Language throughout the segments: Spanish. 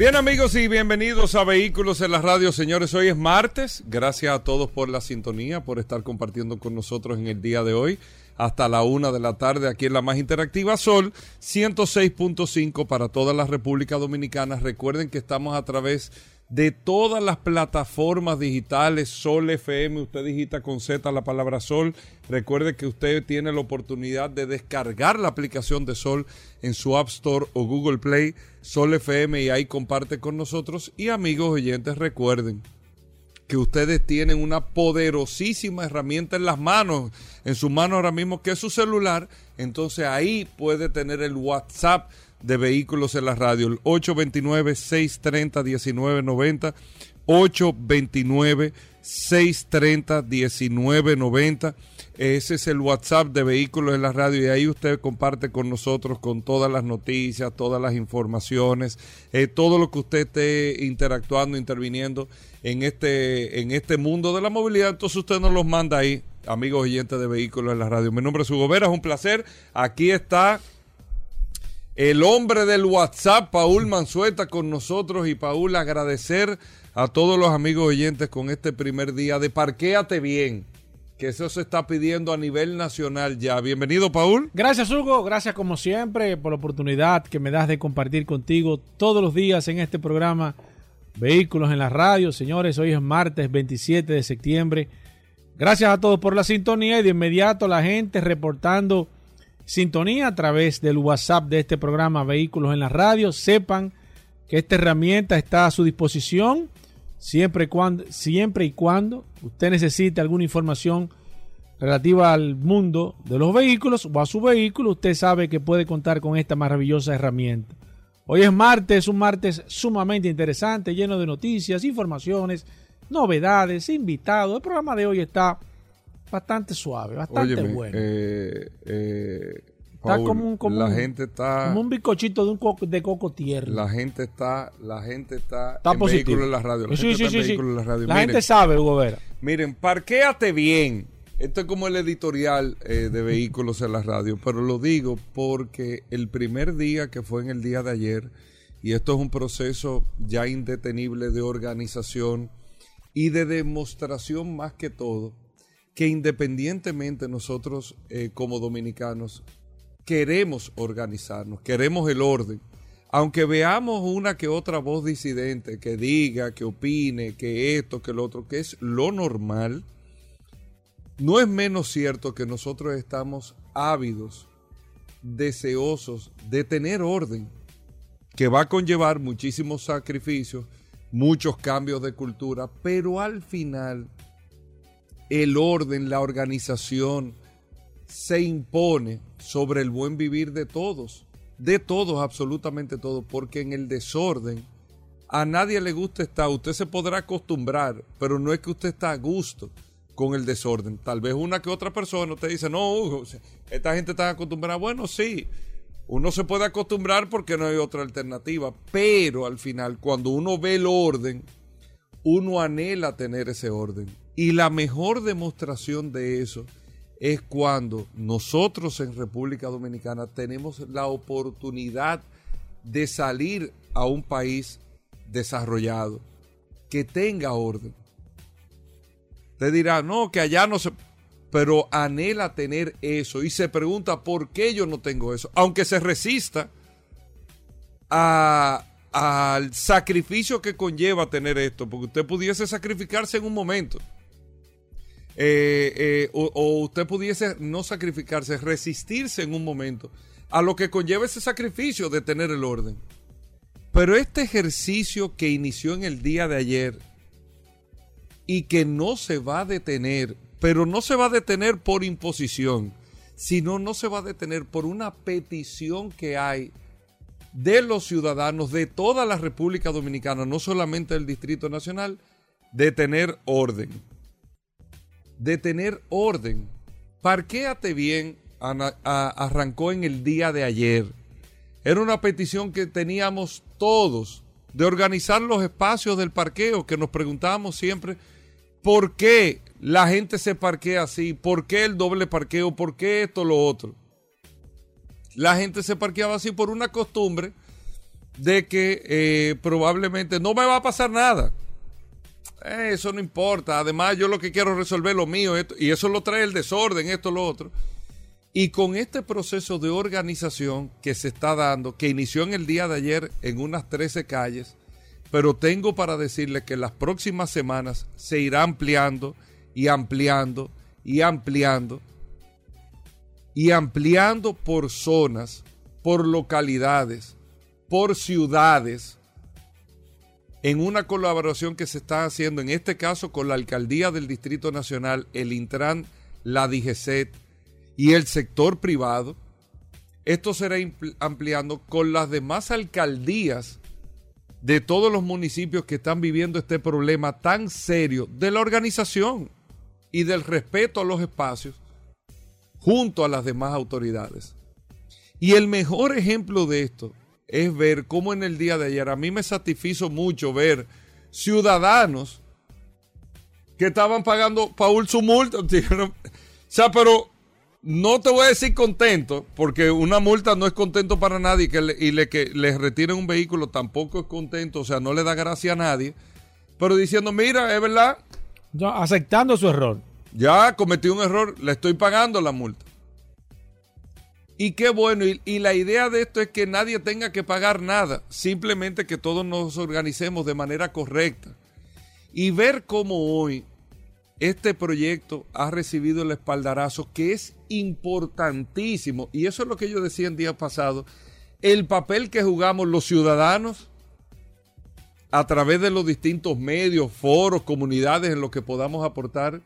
Bien amigos y bienvenidos a Vehículos en la Radio, señores. Hoy es martes. Gracias a todos por la sintonía, por estar compartiendo con nosotros en el día de hoy. Hasta la una de la tarde aquí en la más interactiva Sol 106.5 para toda la República Dominicana. Recuerden que estamos a través de todas las plataformas digitales, Sol FM, usted digita con Z la palabra Sol. Recuerde que usted tiene la oportunidad de descargar la aplicación de Sol en su App Store o Google Play, Sol FM, y ahí comparte con nosotros. Y amigos oyentes, recuerden que ustedes tienen una poderosísima herramienta en las manos, en su mano ahora mismo, que es su celular. Entonces ahí puede tener el WhatsApp de vehículos en la radio, el 829-630-1990, 829-630-1990. Ese es el WhatsApp de vehículos en la radio y ahí usted comparte con nosotros con todas las noticias, todas las informaciones, eh, todo lo que usted esté interactuando, interviniendo en este, en este mundo de la movilidad. Entonces usted nos los manda ahí, amigos oyentes de vehículos en la radio. Mi nombre es Hugo Vera, es un placer. Aquí está el hombre del WhatsApp, Paul Mansueta, con nosotros. Y Paul, agradecer a todos los amigos oyentes con este primer día de Parquéate Bien, que eso se está pidiendo a nivel nacional ya. Bienvenido, Paul. Gracias, Hugo. Gracias, como siempre, por la oportunidad que me das de compartir contigo todos los días en este programa Vehículos en la Radio. Señores, hoy es martes 27 de septiembre. Gracias a todos por la sintonía y de inmediato la gente reportando sintonía a través del WhatsApp de este programa Vehículos en la Radio. Sepan que esta herramienta está a su disposición siempre y cuando, siempre y cuando usted necesite alguna información relativa al mundo de los vehículos o a su vehículo, usted sabe que puede contar con esta maravillosa herramienta. Hoy es martes, un martes sumamente interesante, lleno de noticias, informaciones, novedades, invitados. El programa de hoy está bastante suave, bastante bueno. Eh, eh, Está como un- como la un- gente está Como un bizcochito de, un coco, de coco tierno. la gente está la gente está, está en positivo. vehículos en la radio. La Sí, gente sí, está sí, en la radio. La Miren, gente sabe, Hugo Vera. Miren, parquéate bien. Esto es como el editorial eh, de vehículos en la radio, pero lo digo porque el primer día que fue en el día de ayer, y esto es un proceso ya indetenible de organización y de demostración más que todo, que independientemente nosotros eh, como dominicanos queremos organizarnos, queremos el orden. Aunque veamos una que otra voz disidente que diga, que opine, que esto, que lo otro, que es lo normal, no es menos cierto que nosotros estamos ávidos, deseosos de tener orden, que va a conllevar muchísimos sacrificios, muchos cambios de cultura, pero al final el orden, la organización se impone sobre el buen vivir de todos, de todos, absolutamente todos, porque en el desorden a nadie le gusta estar, usted se podrá acostumbrar, pero no es que usted está a gusto con el desorden. Tal vez una que otra persona te dice, no, esta gente está acostumbrada. Bueno, sí, uno se puede acostumbrar porque no hay otra alternativa, pero al final, cuando uno ve el orden, uno anhela tener ese orden. Y la mejor demostración de eso es cuando nosotros en República Dominicana tenemos la oportunidad de salir a un país desarrollado, que tenga orden. Te dirá, no, que allá no se... Pero anhela tener eso y se pregunta por qué yo no tengo eso, aunque se resista al sacrificio que conlleva tener esto, porque usted pudiese sacrificarse en un momento. Eh, eh, o, o usted pudiese no sacrificarse, resistirse en un momento a lo que conlleva ese sacrificio de tener el orden. Pero este ejercicio que inició en el día de ayer y que no se va a detener, pero no se va a detener por imposición, sino no se va a detener por una petición que hay de los ciudadanos de toda la República Dominicana, no solamente del Distrito Nacional, de tener orden. De tener orden. Parquéate bien arrancó en el día de ayer. Era una petición que teníamos todos de organizar los espacios del parqueo, que nos preguntábamos siempre por qué la gente se parquea así, por qué el doble parqueo, por qué esto, lo otro. La gente se parqueaba así por una costumbre de que eh, probablemente no me va a pasar nada. Eso no importa. Además, yo lo que quiero resolver lo mío. y eso lo trae el desorden, esto, lo otro. Y con este proceso de organización que se está dando, que inició en el día de ayer en unas 13 calles, pero tengo para decirle que las próximas semanas se irá ampliando y ampliando y ampliando y ampliando por zonas, por localidades, por ciudades, en una colaboración que se está haciendo, en este caso con la Alcaldía del Distrito Nacional, el Intran, la DGCET y el sector privado. Esto será ampliando con las demás alcaldías de todos los municipios que están viviendo este problema tan serio de la organización y del respeto a los espacios junto a las demás autoridades. Y el mejor ejemplo de esto es ver cómo en el día de ayer a mí me satisfizo mucho ver ciudadanos que estaban pagando Paul su multa. o sea, pero no te voy a decir contento, porque una multa no es contento para nadie que y le, que les retiren un vehículo tampoco es contento, o sea, no le da gracia a nadie. Pero diciendo, mira, es verdad. aceptando su error. Ya cometí un error, le estoy pagando la multa. Y qué bueno, y, la idea de esto es que nadie tenga que pagar nada, simplemente que todos nos organicemos de manera correcta. Y ver cómo hoy este proyecto ha recibido el espaldarazo que es importantísimo, y eso es lo que yo decía en día pasado, el papel que jugamos los ciudadanos a través de los distintos medios, foros, comunidades en los que podamos aportar,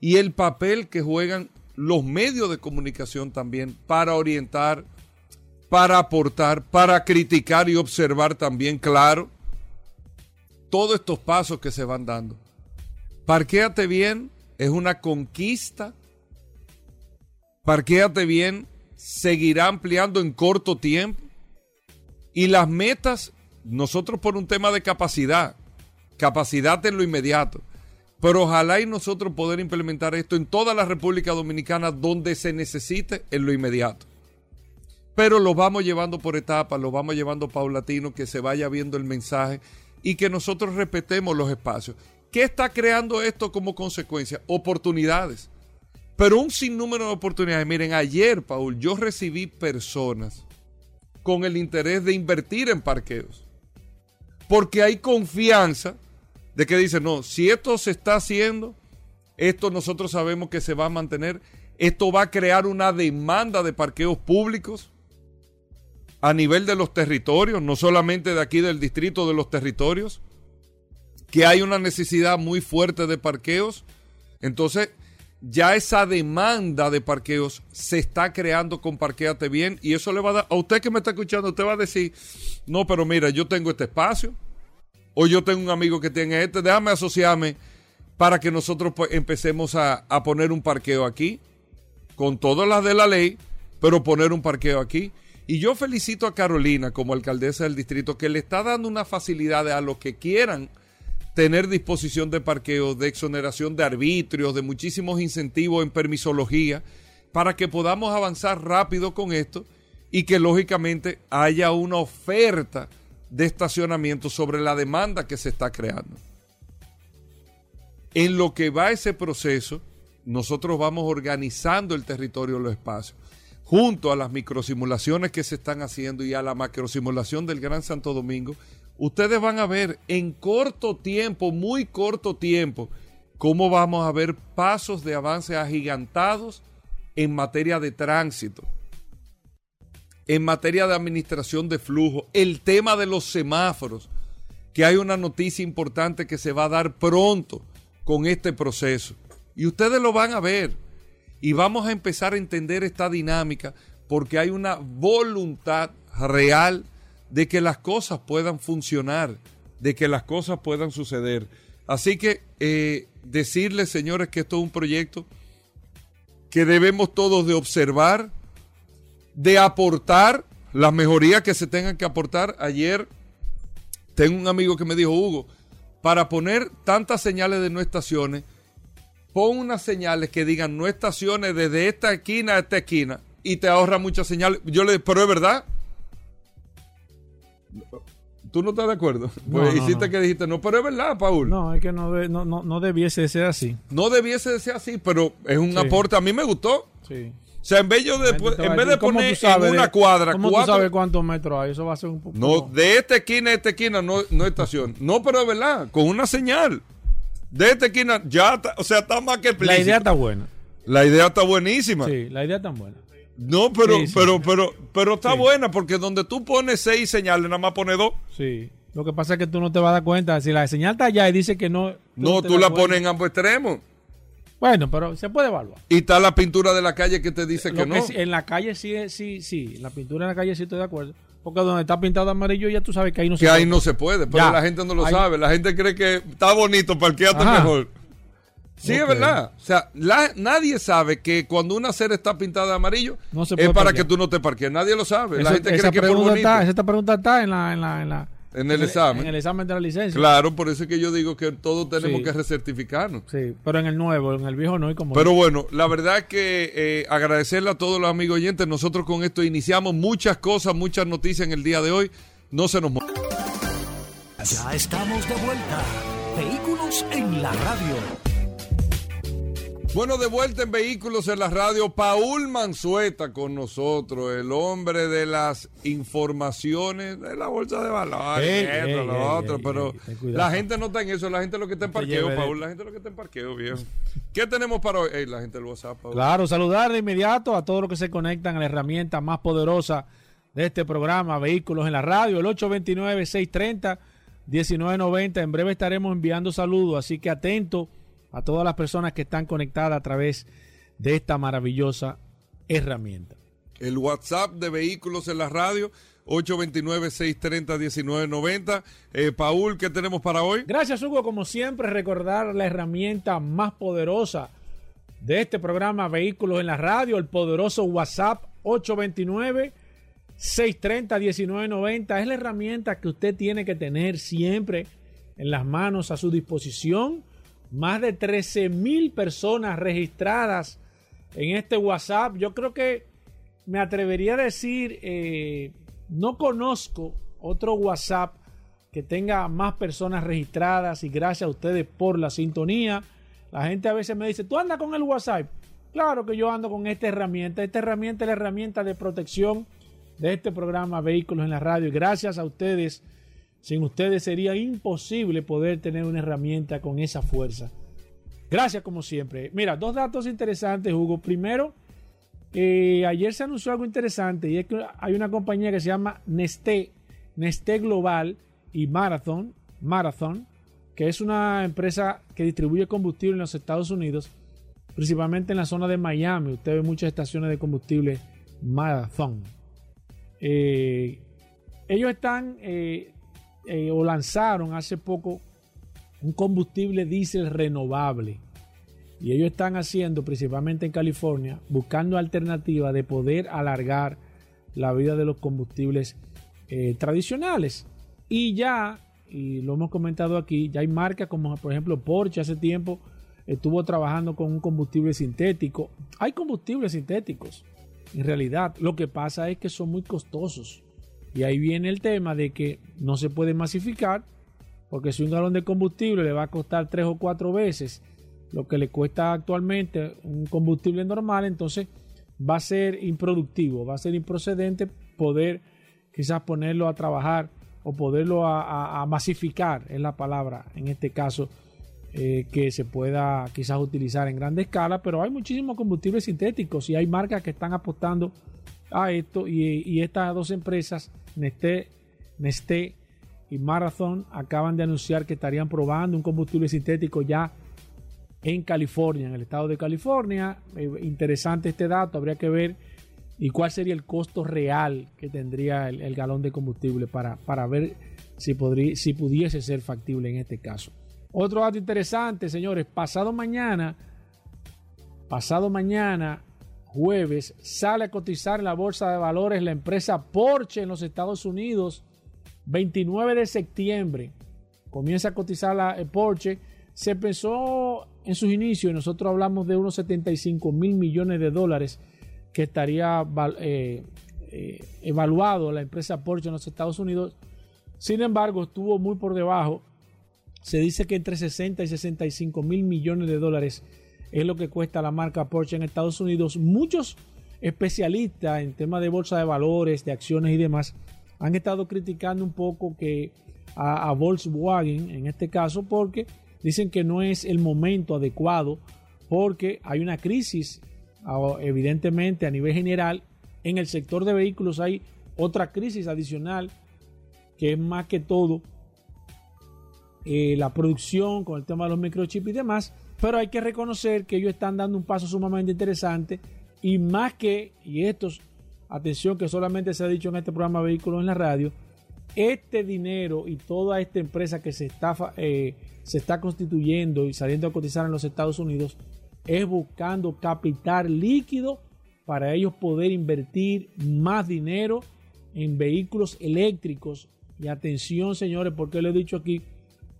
y el papel que juegan los medios de comunicación también para orientar, para aportar, para criticar y observar también, claro, todos estos pasos que se van dando. Parquéate bien es una conquista. Parquéate bien seguirá ampliando en corto tiempo. Y las metas, nosotros por un tema de capacidad, capacidad en lo inmediato. Pero ojalá y nosotros poder implementar esto en toda la República Dominicana donde se necesite en lo inmediato. Pero lo vamos llevando por etapas, lo vamos llevando paulatino, que se vaya viendo el mensaje y que nosotros respetemos los espacios. ¿Qué está creando esto como consecuencia? Oportunidades. Pero un sinnúmero de oportunidades. Miren, ayer, Paul, yo recibí personas con el interés de invertir en parqueos. Porque hay confianza de que dice, no, si esto se está haciendo, esto nosotros sabemos que se va a mantener, esto va a crear una demanda de parqueos públicos a nivel de los territorios, no solamente de aquí del distrito, de los territorios, que hay una necesidad muy fuerte de parqueos. Entonces, ya esa demanda de parqueos se está creando con Parqueate Bien y eso le va a dar, a usted que me está escuchando, usted va a decir, no, pero mira, yo tengo este espacio, o yo tengo un amigo que tiene este, déjame asociarme para que nosotros pues, empecemos a, a poner un parqueo aquí, con todas las de la ley, pero poner un parqueo aquí. Y yo felicito a Carolina como alcaldesa del distrito que le está dando una facilidad a los que quieran tener disposición de parqueo, de exoneración de arbitrios, de muchísimos incentivos en permisología, para que podamos avanzar rápido con esto y que lógicamente haya una oferta de estacionamiento sobre la demanda que se está creando. En lo que va ese proceso, nosotros vamos organizando el territorio, los espacios, junto a las microsimulaciones que se están haciendo y a la macrosimulación del Gran Santo Domingo. Ustedes van a ver en corto tiempo, muy corto tiempo, cómo vamos a ver pasos de avance agigantados en materia de tránsito en materia de administración de flujo, el tema de los semáforos, que hay una noticia importante que se va a dar pronto con este proceso. Y ustedes lo van a ver. Y vamos a empezar a entender esta dinámica porque hay una voluntad real de que las cosas puedan funcionar, de que las cosas puedan suceder. Así que eh, decirles, señores, que esto es un proyecto que debemos todos de observar, de aportar las mejorías que se tengan que aportar. Ayer tengo un amigo que me dijo, Hugo, para poner tantas señales de no estaciones, pon unas señales que digan no estaciones desde esta esquina a esta esquina y te ahorra muchas señales. Yo le pero es verdad. ¿Tú no estás de acuerdo? No, Pues no, hiciste no. que dijiste, no, pero es verdad, Paul. No, No, es que no, de- no, no, no debiese de ser así. debiese de ser así, pero es un Sí. aporte. A mí me gustó. Sí. O sea, en vez, yo de, La en vez de decir, ¿cómo poner sabes en una cuadra ¿Cómo cuatro... tú sabes cuántos metros hay? Eso va a ser un poco... No, de esta esquina a esta esquina no, no estación. No, pero es verdad, con una señal. De esta esquina ya está, o sea, está más que La explícito. idea está buena. La idea está buenísima. Sí, la idea está buena. No, pero, Sí, sí. pero, pero, pero está Sí. buena porque donde tú pones seis señales, nada más pones dos. Sí. Lo que pasa es que tú no te vas a dar cuenta. Si la señal está allá y dice que no... No, tú la cuenta. pones en ambos extremos. Bueno, pero se puede evaluar. Y está la pintura de la calle que te dice Lo que que no. en la calle sí, es- sí, sí. La pintura en la calle sí estoy de acuerdo. Porque donde está pintado amarillo ya tú sabes que ahí no se Que ahí puede. no se puede, pero Ya. la gente no lo Ahí- sabe. La gente cree que está bonito, parqueate Ajá. mejor. Sí, es verdad. O sea, la- nadie sabe que cuando una acera está pintada de amarillo No se es para parquear. que tú no te parques. Nadie lo sabe. la Eso- gente esa cree que es bonito. está, esa pregunta está en la, en la, en la- En el examen. En el examen de la licencia. Claro, por eso es que yo digo que todos tenemos Sí. que recertificarnos. Sí, pero en el nuevo, en el viejo no hay como. Pero bueno, la verdad que eh, agradecerle a todos los amigos oyentes. Nosotros con esto iniciamos muchas cosas, muchas noticias en el día de hoy. No se nos Ya estamos de vuelta. Vehículos en la radio. Bueno, de vuelta en Vehículos en la Radio, Paul Manzueta con nosotros, el hombre de las informaciones de la bolsa de valores, Ey, esto, ey, lo ey, otro, pero la gente no está en eso, la gente lo que está en parqueo, Paul, la gente lo que está en parqueo, viejo. ¿Qué tenemos para hoy? La gente del WhatsApp, Paul. Claro, saludar de inmediato a todos los que se conectan a la herramienta más poderosa de este programa, Vehículos en la Radio, el 829-630-1990. En breve estaremos enviando saludos, así que atento a todas las personas que están conectadas a través de esta maravillosa herramienta. El WhatsApp de Vehículos en la Radio, 829-630-1990. Eh, Paul, ¿qué tenemos para hoy? Gracias, Hugo. Como siempre, recordar la herramienta más poderosa de este programa Vehículos en la Radio, el poderoso WhatsApp 829-630-1990. Es la herramienta que usted tiene que tener siempre en las manos a su disposición. Más de 13 mil personas registradas en este WhatsApp. Yo creo que me atrevería a decir, eh, no conozco otro WhatsApp que tenga más personas registradas y gracias a ustedes por la sintonía. La gente a veces me dice, ¿tú andas con el WhatsApp? Claro que yo ando con esta herramienta. Esta herramienta es la herramienta de protección de este programa Vehículos en la Radio. Y gracias a ustedes, sin ustedes sería imposible poder tener una herramienta con esa fuerza. Gracias como siempre. Mira, dos datos interesantes, Hugo. Primero, eh, ayer se anunció algo interesante y es que hay una compañía que se llama Nesté, Nesté Global y Marathon, Marathon, que es una empresa que distribuye combustible en los Estados Unidos, principalmente en la zona de Miami. Usted ve muchas estaciones de combustible Marathon. Eh, ellos están eh, eh, o lanzaron hace poco un combustible diésel renovable. Y ellos están haciendo, principalmente en California, buscando alternativas de poder alargar la vida de los combustibles eh, tradicionales. Y ya, y lo hemos comentado aquí, ya hay marcas como por ejemplo Porsche hace tiempo estuvo trabajando con un combustible sintético. Hay combustibles sintéticos, en realidad. Lo que pasa es que son muy costosos. Y ahí viene el tema de que no se puede masificar, porque si un galón de combustible le va a costar tres o cuatro veces lo que le cuesta actualmente un combustible normal, entonces va a ser improductivo, va a ser improcedente poder quizás ponerlo a trabajar o poderlo a, masificar, es la palabra en este caso, eh, que se pueda quizás utilizar en grande escala, pero hay muchísimos combustibles sintéticos y hay marcas que están apostando a esto y, estas dos empresas, Nesté, Nesté y Marathon, acaban de anunciar que estarían probando un combustible sintético ya en California, en el estado de California. Eh, interesante este dato, habría que ver y cuál sería el costo real que tendría el, el galón de combustible para, para ver si, podría, si pudiese ser factible en este caso. Otro dato interesante, señores, pasado mañana, pasado mañana, jueves, sale a cotizar en la bolsa de valores la empresa Porsche en los Estados Unidos, 29 de septiembre. Comienza a cotizar la eh, Porsche. Se pensó en sus inicios, y nosotros hablamos de unos 75 mil millones de dólares que estaría eh, eh, evaluado la empresa Porsche en los Estados Unidos. Sin embargo, estuvo muy por debajo. Se dice que entre 60 y 65 mil millones de dólares es lo que cuesta la marca Porsche en Estados Unidos. Muchos especialistas en temas de bolsa de valores, de acciones y demás han estado criticando un poco que a, a Volkswagen en este caso porque dicen que no es el momento adecuado porque hay una crisis evidentemente a nivel general en el sector de vehículos hay otra crisis adicional que es más que todo eh, la producción con el tema de los microchips y demás pero hay que reconocer que ellos están dando un paso sumamente interesante y más que, y esto, atención que solamente se ha dicho en este programa Vehículos en la Radio, este dinero y toda esta empresa que se está, eh, se está constituyendo y saliendo a cotizar en los Estados Unidos es buscando capital líquido para ellos poder invertir más dinero en vehículos eléctricos. Y atención, señores, porque lo he dicho aquí,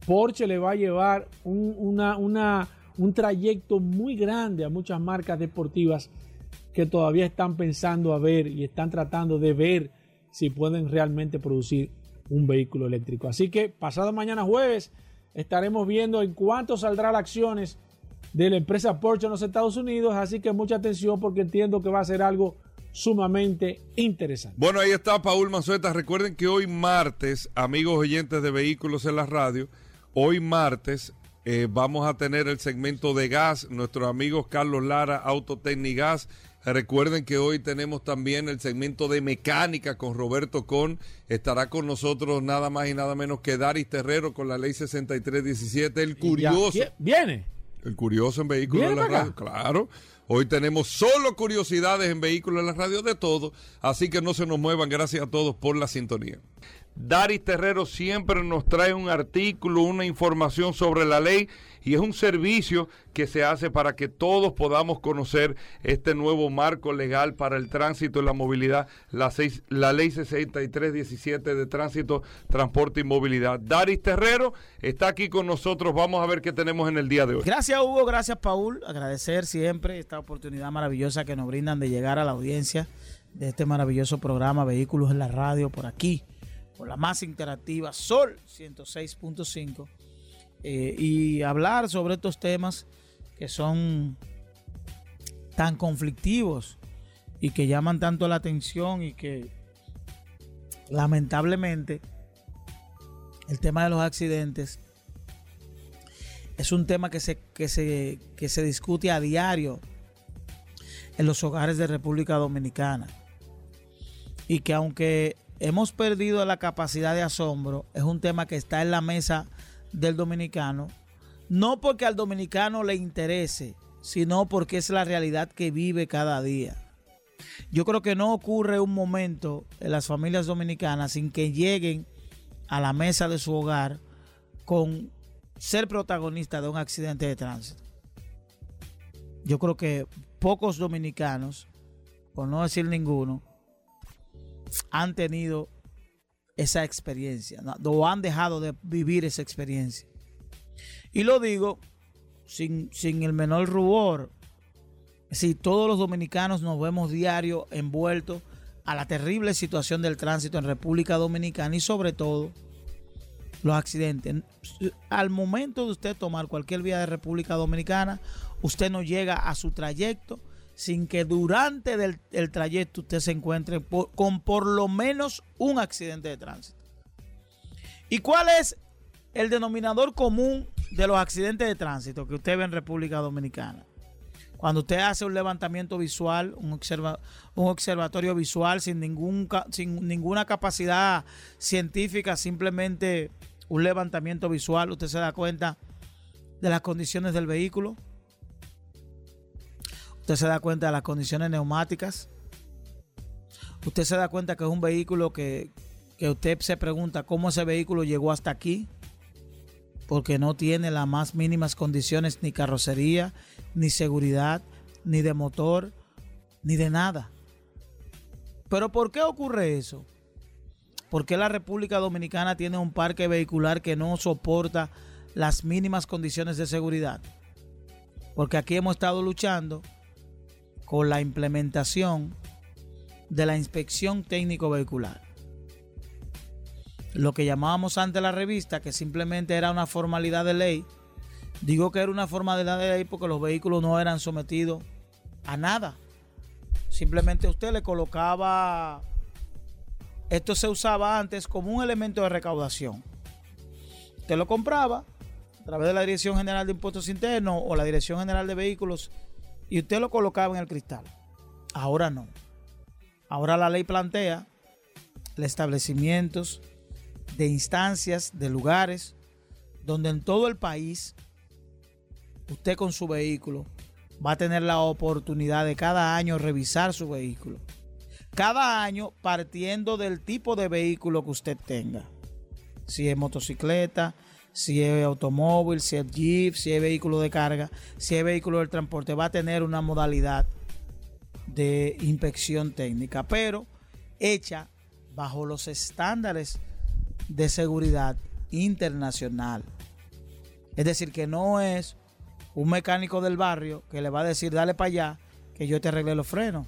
Porsche le va a llevar una, un trayecto muy grande a muchas marcas deportivas que todavía están pensando a ver y están tratando de ver si pueden realmente producir un vehículo eléctrico. Así que pasado mañana jueves estaremos viendo en cuánto saldrá las acciones de la empresa Porsche en los Estados Unidos. Así que mucha atención porque entiendo que va a ser algo sumamente interesante. Bueno, ahí está Paul Manzueta. Recuerden que hoy martes, amigos oyentes de vehículos en la radio, hoy martes eh, vamos a tener el segmento de gas, nuestros amigos Carlos Lara, Autotecnigas. Recuerden que hoy tenemos también el segmento de mecánica con Roberto Con. Estará con nosotros nada más y nada menos que Daris Terrero con la ley 6317. El curioso. ¿Viene? El curioso en vehículos de la radio. Claro. Hoy tenemos solo curiosidades en vehículos de la radio de todo. Así que no se nos muevan. Gracias a todos por la sintonía. Daris Terrero siempre nos trae un artículo, una información sobre la ley y es un servicio que se hace para que todos podamos conocer este nuevo marco legal para el tránsito y la movilidad, la, seis, la ley 6317 de tránsito, transporte y movilidad. Daris Terrero está aquí con nosotros, vamos a ver qué tenemos en el día de hoy. Gracias Hugo, gracias Paul, agradecer siempre esta oportunidad maravillosa que nos brindan de llegar a la audiencia de este maravilloso programa Vehículos en la Radio por aquí por la más interactiva Sol 106.5 eh, y hablar sobre estos temas que son tan conflictivos y que llaman tanto la atención y que lamentablemente el tema de los accidentes es un tema que se, que se, que se discute a diario en los hogares de República Dominicana. Y que aunque hemos perdido la capacidad de asombro. Es un tema que está en la mesa del dominicano. No porque al dominicano le interese, sino porque es la realidad que vive cada día. Yo creo que no ocurre un momento en las familias dominicanas sin que lleguen a la mesa de su hogar con ser protagonista de un accidente de tránsito. Yo creo que pocos dominicanos, por no decir ninguno, han tenido esa experiencia, o han dejado de vivir esa experiencia. Y lo digo sin, sin el menor rubor. Si todos los dominicanos nos vemos diario envueltos a la terrible situación del tránsito en República Dominicana y sobre todo los accidentes. Al momento de usted tomar cualquier vía de República Dominicana, usted no llega a su trayecto sin que durante el trayecto usted se encuentre con por lo menos un accidente de tránsito. ¿Y cuál es el denominador común de los accidentes de tránsito que usted ve en República Dominicana? Cuando usted hace un levantamiento visual, un, un observatorio visual sin, ningún, sin ninguna capacidad científica, simplemente un levantamiento visual, usted se da cuenta de las condiciones del vehículo, Usted se da cuenta de las condiciones neumáticas. Usted se da cuenta que es un vehículo que, que usted se pregunta cómo ese vehículo llegó hasta aquí. Porque no tiene las más mínimas condiciones ni carrocería, ni seguridad, ni de motor, ni de nada. Pero ¿por qué ocurre eso? Porque la República Dominicana tiene un parque vehicular que no soporta las mínimas condiciones de seguridad. Porque aquí hemos estado luchando con la implementación de la inspección técnico vehicular. lo que llamábamos antes la revista, que simplemente era una formalidad de ley. Digo que era una formalidad de ley porque los vehículos no eran sometidos a nada. Simplemente usted le colocaba, esto se usaba antes como un elemento de recaudación. Usted lo compraba a través de la Dirección General de Impuestos Internos o la Dirección General de Vehículos y usted lo colocaba en el cristal. Ahora no. Ahora la ley plantea establecimientos de instancias, de lugares, donde en todo el país usted con su vehículo va a tener la oportunidad de cada año revisar su vehículo. Cada año partiendo del tipo de vehículo que usted tenga. Si es motocicleta, si es automóvil, si es jeep, si es vehículo de carga, si es vehículo del transporte, va a tener una modalidad de inspección técnica, pero hecha bajo los estándares de seguridad internacional. Es decir, que no es un mecánico del barrio que le va a decir, dale para allá, que yo te arregle los frenos,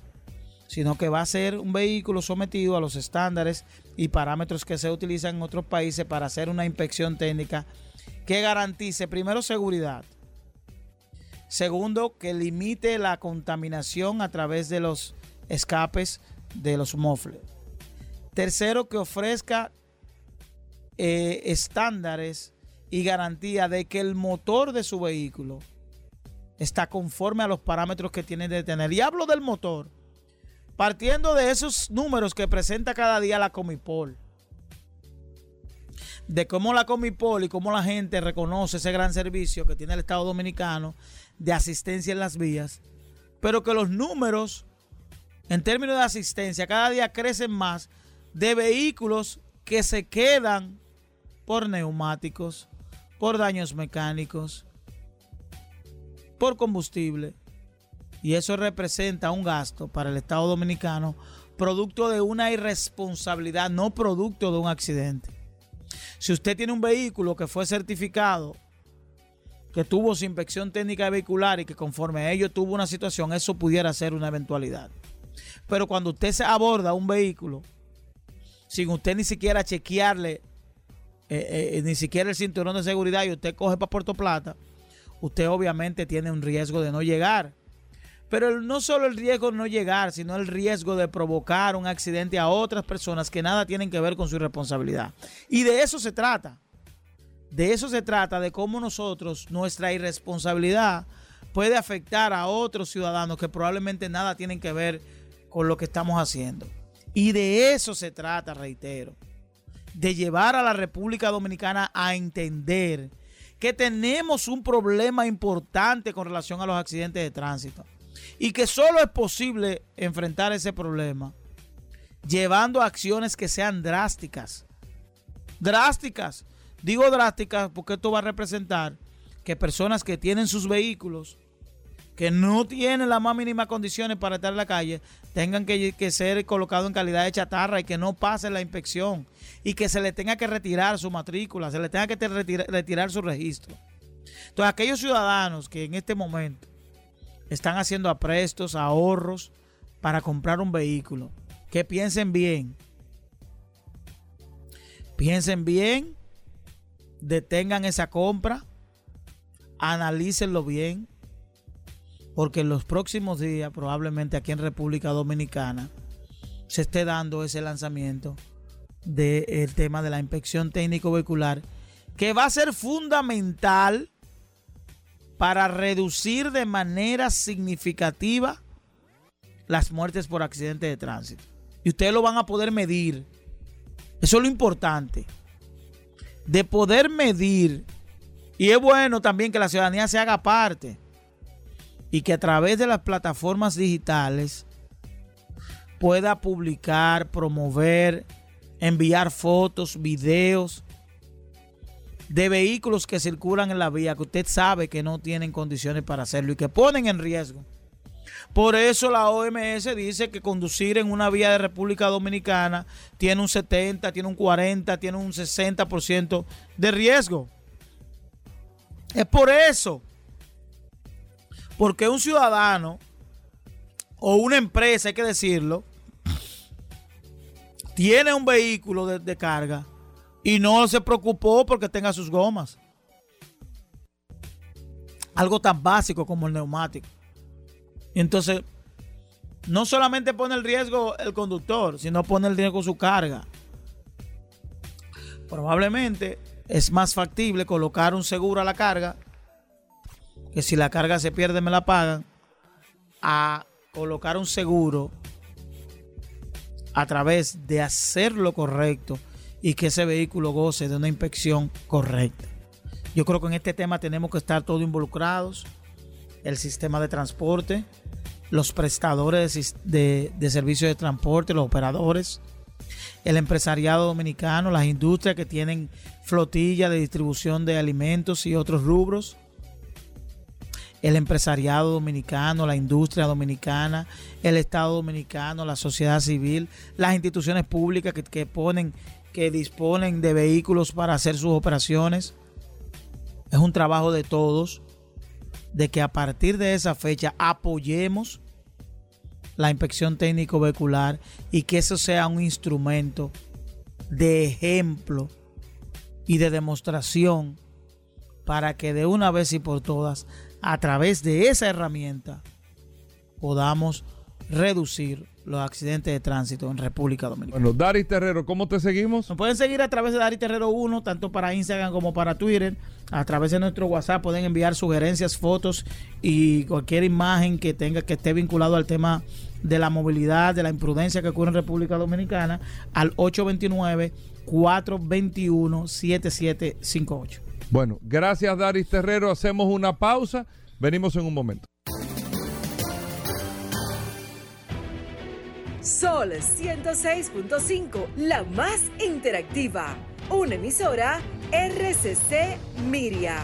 sino que va a ser un vehículo sometido a los estándares y parámetros que se utilizan en otros países para hacer una inspección técnica que garantice, primero, seguridad. Segundo, que limite la contaminación a través de los escapes de los mofles. Tercero, que ofrezca eh, estándares y garantía de que el motor de su vehículo está conforme a los parámetros que tiene de tener. Y hablo del motor, partiendo de esos números que presenta cada día la Comipol, de cómo la Comipol y cómo la gente reconoce ese gran servicio que tiene el Estado Dominicano de asistencia en las vías, pero que los números en términos de asistencia cada día crecen más de vehículos que se quedan por neumáticos, por daños mecánicos, por combustible. Y eso representa un gasto para el Estado Dominicano producto de una irresponsabilidad, no producto de un accidente. Si usted tiene un vehículo que fue certificado, que tuvo su inspección técnica vehicular y que conforme a ello tuvo una situación, eso pudiera ser una eventualidad. Pero cuando usted se aborda un vehículo sin usted ni siquiera chequearle, eh, eh, ni siquiera el cinturón de seguridad y usted coge para Puerto Plata, usted obviamente tiene un riesgo de no llegar. Pero no solo el riesgo de no llegar, sino el riesgo de provocar un accidente a otras personas que nada tienen que ver con su responsabilidad. Y de eso se trata. De eso se trata, de cómo nosotros, nuestra irresponsabilidad puede afectar a otros ciudadanos que probablemente nada tienen que ver con lo que estamos haciendo. Y de eso se trata, reitero, de llevar a la República Dominicana a entender que tenemos un problema importante con relación a los accidentes de tránsito y que solo es posible enfrentar ese problema llevando acciones que sean drásticas. Drásticas. Digo drásticas porque esto va a representar que personas que tienen sus vehículos que no tienen las más mínimas condiciones para estar en la calle, tengan que, ser colocados en calidad de chatarra y que no pasen la inspección y que se le tenga que retirar su matrícula, se le tenga que retirar, su registro. Entonces, aquellos ciudadanos que en este momento están haciendo aprestos, ahorros para comprar un vehículo, que piensen bien. Piensen bien, detengan esa compra, analícenlo bien porque en los próximos días, probablemente aquí en República Dominicana, se esté dando ese lanzamiento del tema de la inspección técnico vehicular, que va a ser fundamental para reducir de manera significativa las muertes por accidente de tránsito. Y ustedes lo van a poder medir. Eso es lo importante. De poder medir. Y es bueno también que la ciudadanía se haga parte y que a través de las plataformas digitales pueda publicar, promover, enviar fotos, videos de vehículos que circulan en la vía que usted sabe que no tienen condiciones para hacerlo y que ponen en riesgo. Por eso la OMS dice que conducir en una vía de República Dominicana tiene un 70, tiene un 40, tiene un 60% de riesgo. Es por eso porque un ciudadano o una empresa, hay que decirlo, tiene un vehículo de, carga, y no se preocupó porque tenga sus gomas. Algo tan básico como el neumático. Y entonces, no solamente pone el riesgo el conductor, sino pone el riesgo su carga. Probablemente es más factible colocar un seguro a la carga, que si la carga se pierde me la pagan, a colocar un seguro a través de hacer lo correcto y que ese vehículo goce de una inspección correcta. Yo creo que en este tema tenemos que estar todos involucrados, el sistema de transporte, los prestadores de, de servicios de transporte, los operadores, el empresariado dominicano, las industrias que tienen flotilla de distribución de alimentos y otros rubros, el empresariado dominicano, la industria dominicana, el Estado dominicano, la sociedad civil, las instituciones públicas que, que ponen, que disponen de vehículos para hacer sus operaciones. Es un trabajo de todos, de que a partir de esa fecha apoyemos la inspección técnico vehicular y que eso sea un instrumento de ejemplo y de demostración para que de una vez y por todas a través de esa herramienta podamos reducir los accidentes de tránsito en República Dominicana. Bueno, Dari Terrero, ¿cómo te seguimos? Nos pueden seguir a través de Dari Terrero 1, tanto para Instagram como para Twitter. A través de nuestro WhatsApp pueden enviar sugerencias, fotos y cualquier imagen que tenga que esté vinculado al tema de la movilidad, de la imprudencia que ocurre en República Dominicana al 829 421 7758. Bueno, gracias Daris Terrero. Hacemos una pausa. Venimos en un momento. Sol 106.5, la más interactiva. Una emisora RCC Miria.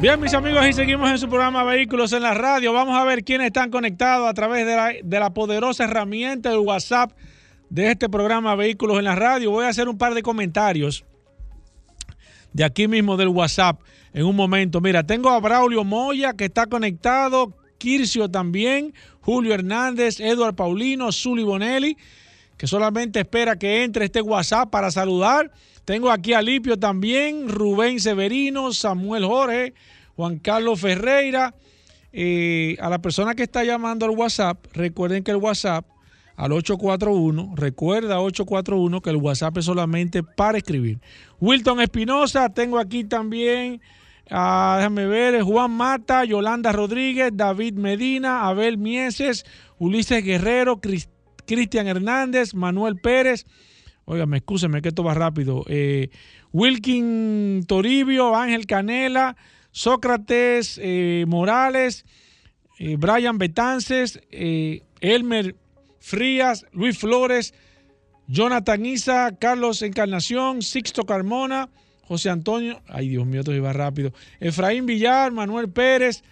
Bien, mis amigos, y seguimos en su programa Vehículos en la Radio. Vamos a ver quiénes están conectados a través de la, de la poderosa herramienta del WhatsApp de este programa Vehículos en la Radio. Voy a hacer un par de comentarios de aquí mismo del WhatsApp en un momento. Mira, tengo a Braulio Moya que está conectado, Kircio también, Julio Hernández, Eduard Paulino, Zuli Bonelli, que solamente espera que entre este WhatsApp para saludar. Tengo aquí a Lipio también, Rubén Severino, Samuel Jorge, Juan Carlos Ferreira. Eh, a la persona que está llamando al WhatsApp, recuerden que el WhatsApp al 841. Recuerda 841 que el WhatsApp es solamente para escribir. Wilton Espinosa, tengo aquí también, déjame ver, Juan Mata, Yolanda Rodríguez, David Medina, Abel Mieses, Ulises Guerrero, Cristian Hernández, Manuel Pérez. Óigame, excúseme que esto va rápido. Eh, Wilkin Toribio, Ángel Canela, Sócrates eh, Morales, eh, Brian Betances, Elmer Frías, Luis Flores, Jonathan Isa, Carlos Encarnación, Sixto Carmona, José Antonio, ay Dios mío, esto iba rápido, Efraín Villar, Manuel Pérez,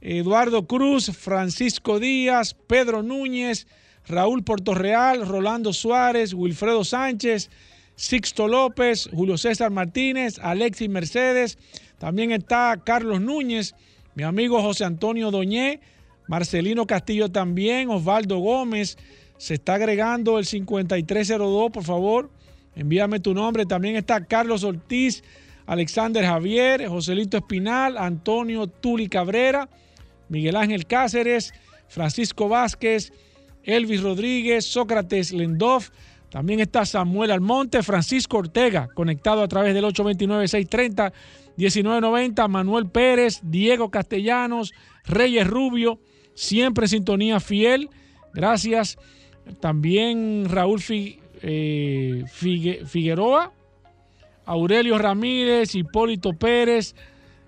Eduardo Cruz, Francisco Díaz, Pedro Núñez, Raúl Portorreal, Rolando Suárez, Wilfredo Sánchez, Sixto López, Julio César Martínez, Alexis Mercedes, también está Carlos Núñez, mi amigo José Antonio Doñé, Marcelino Castillo también, Osvaldo Gómez, se está agregando el 5302, por favor, envíame tu nombre. También está Carlos Ortiz, Alexander Javier, Joselito Espinal, Antonio Tuli Cabrera, Miguel Ángel Cáceres, Francisco Vázquez, Elvis Rodríguez, Sócrates Lendov. También está Samuel Almonte, Francisco Ortega, conectado a través del 829-630-1990, Manuel Pérez, Diego Castellanos, Reyes Rubio, siempre sintonía fiel. Gracias. También Raúl eh, Figueroa, Aurelio Ramírez, Hipólito Pérez,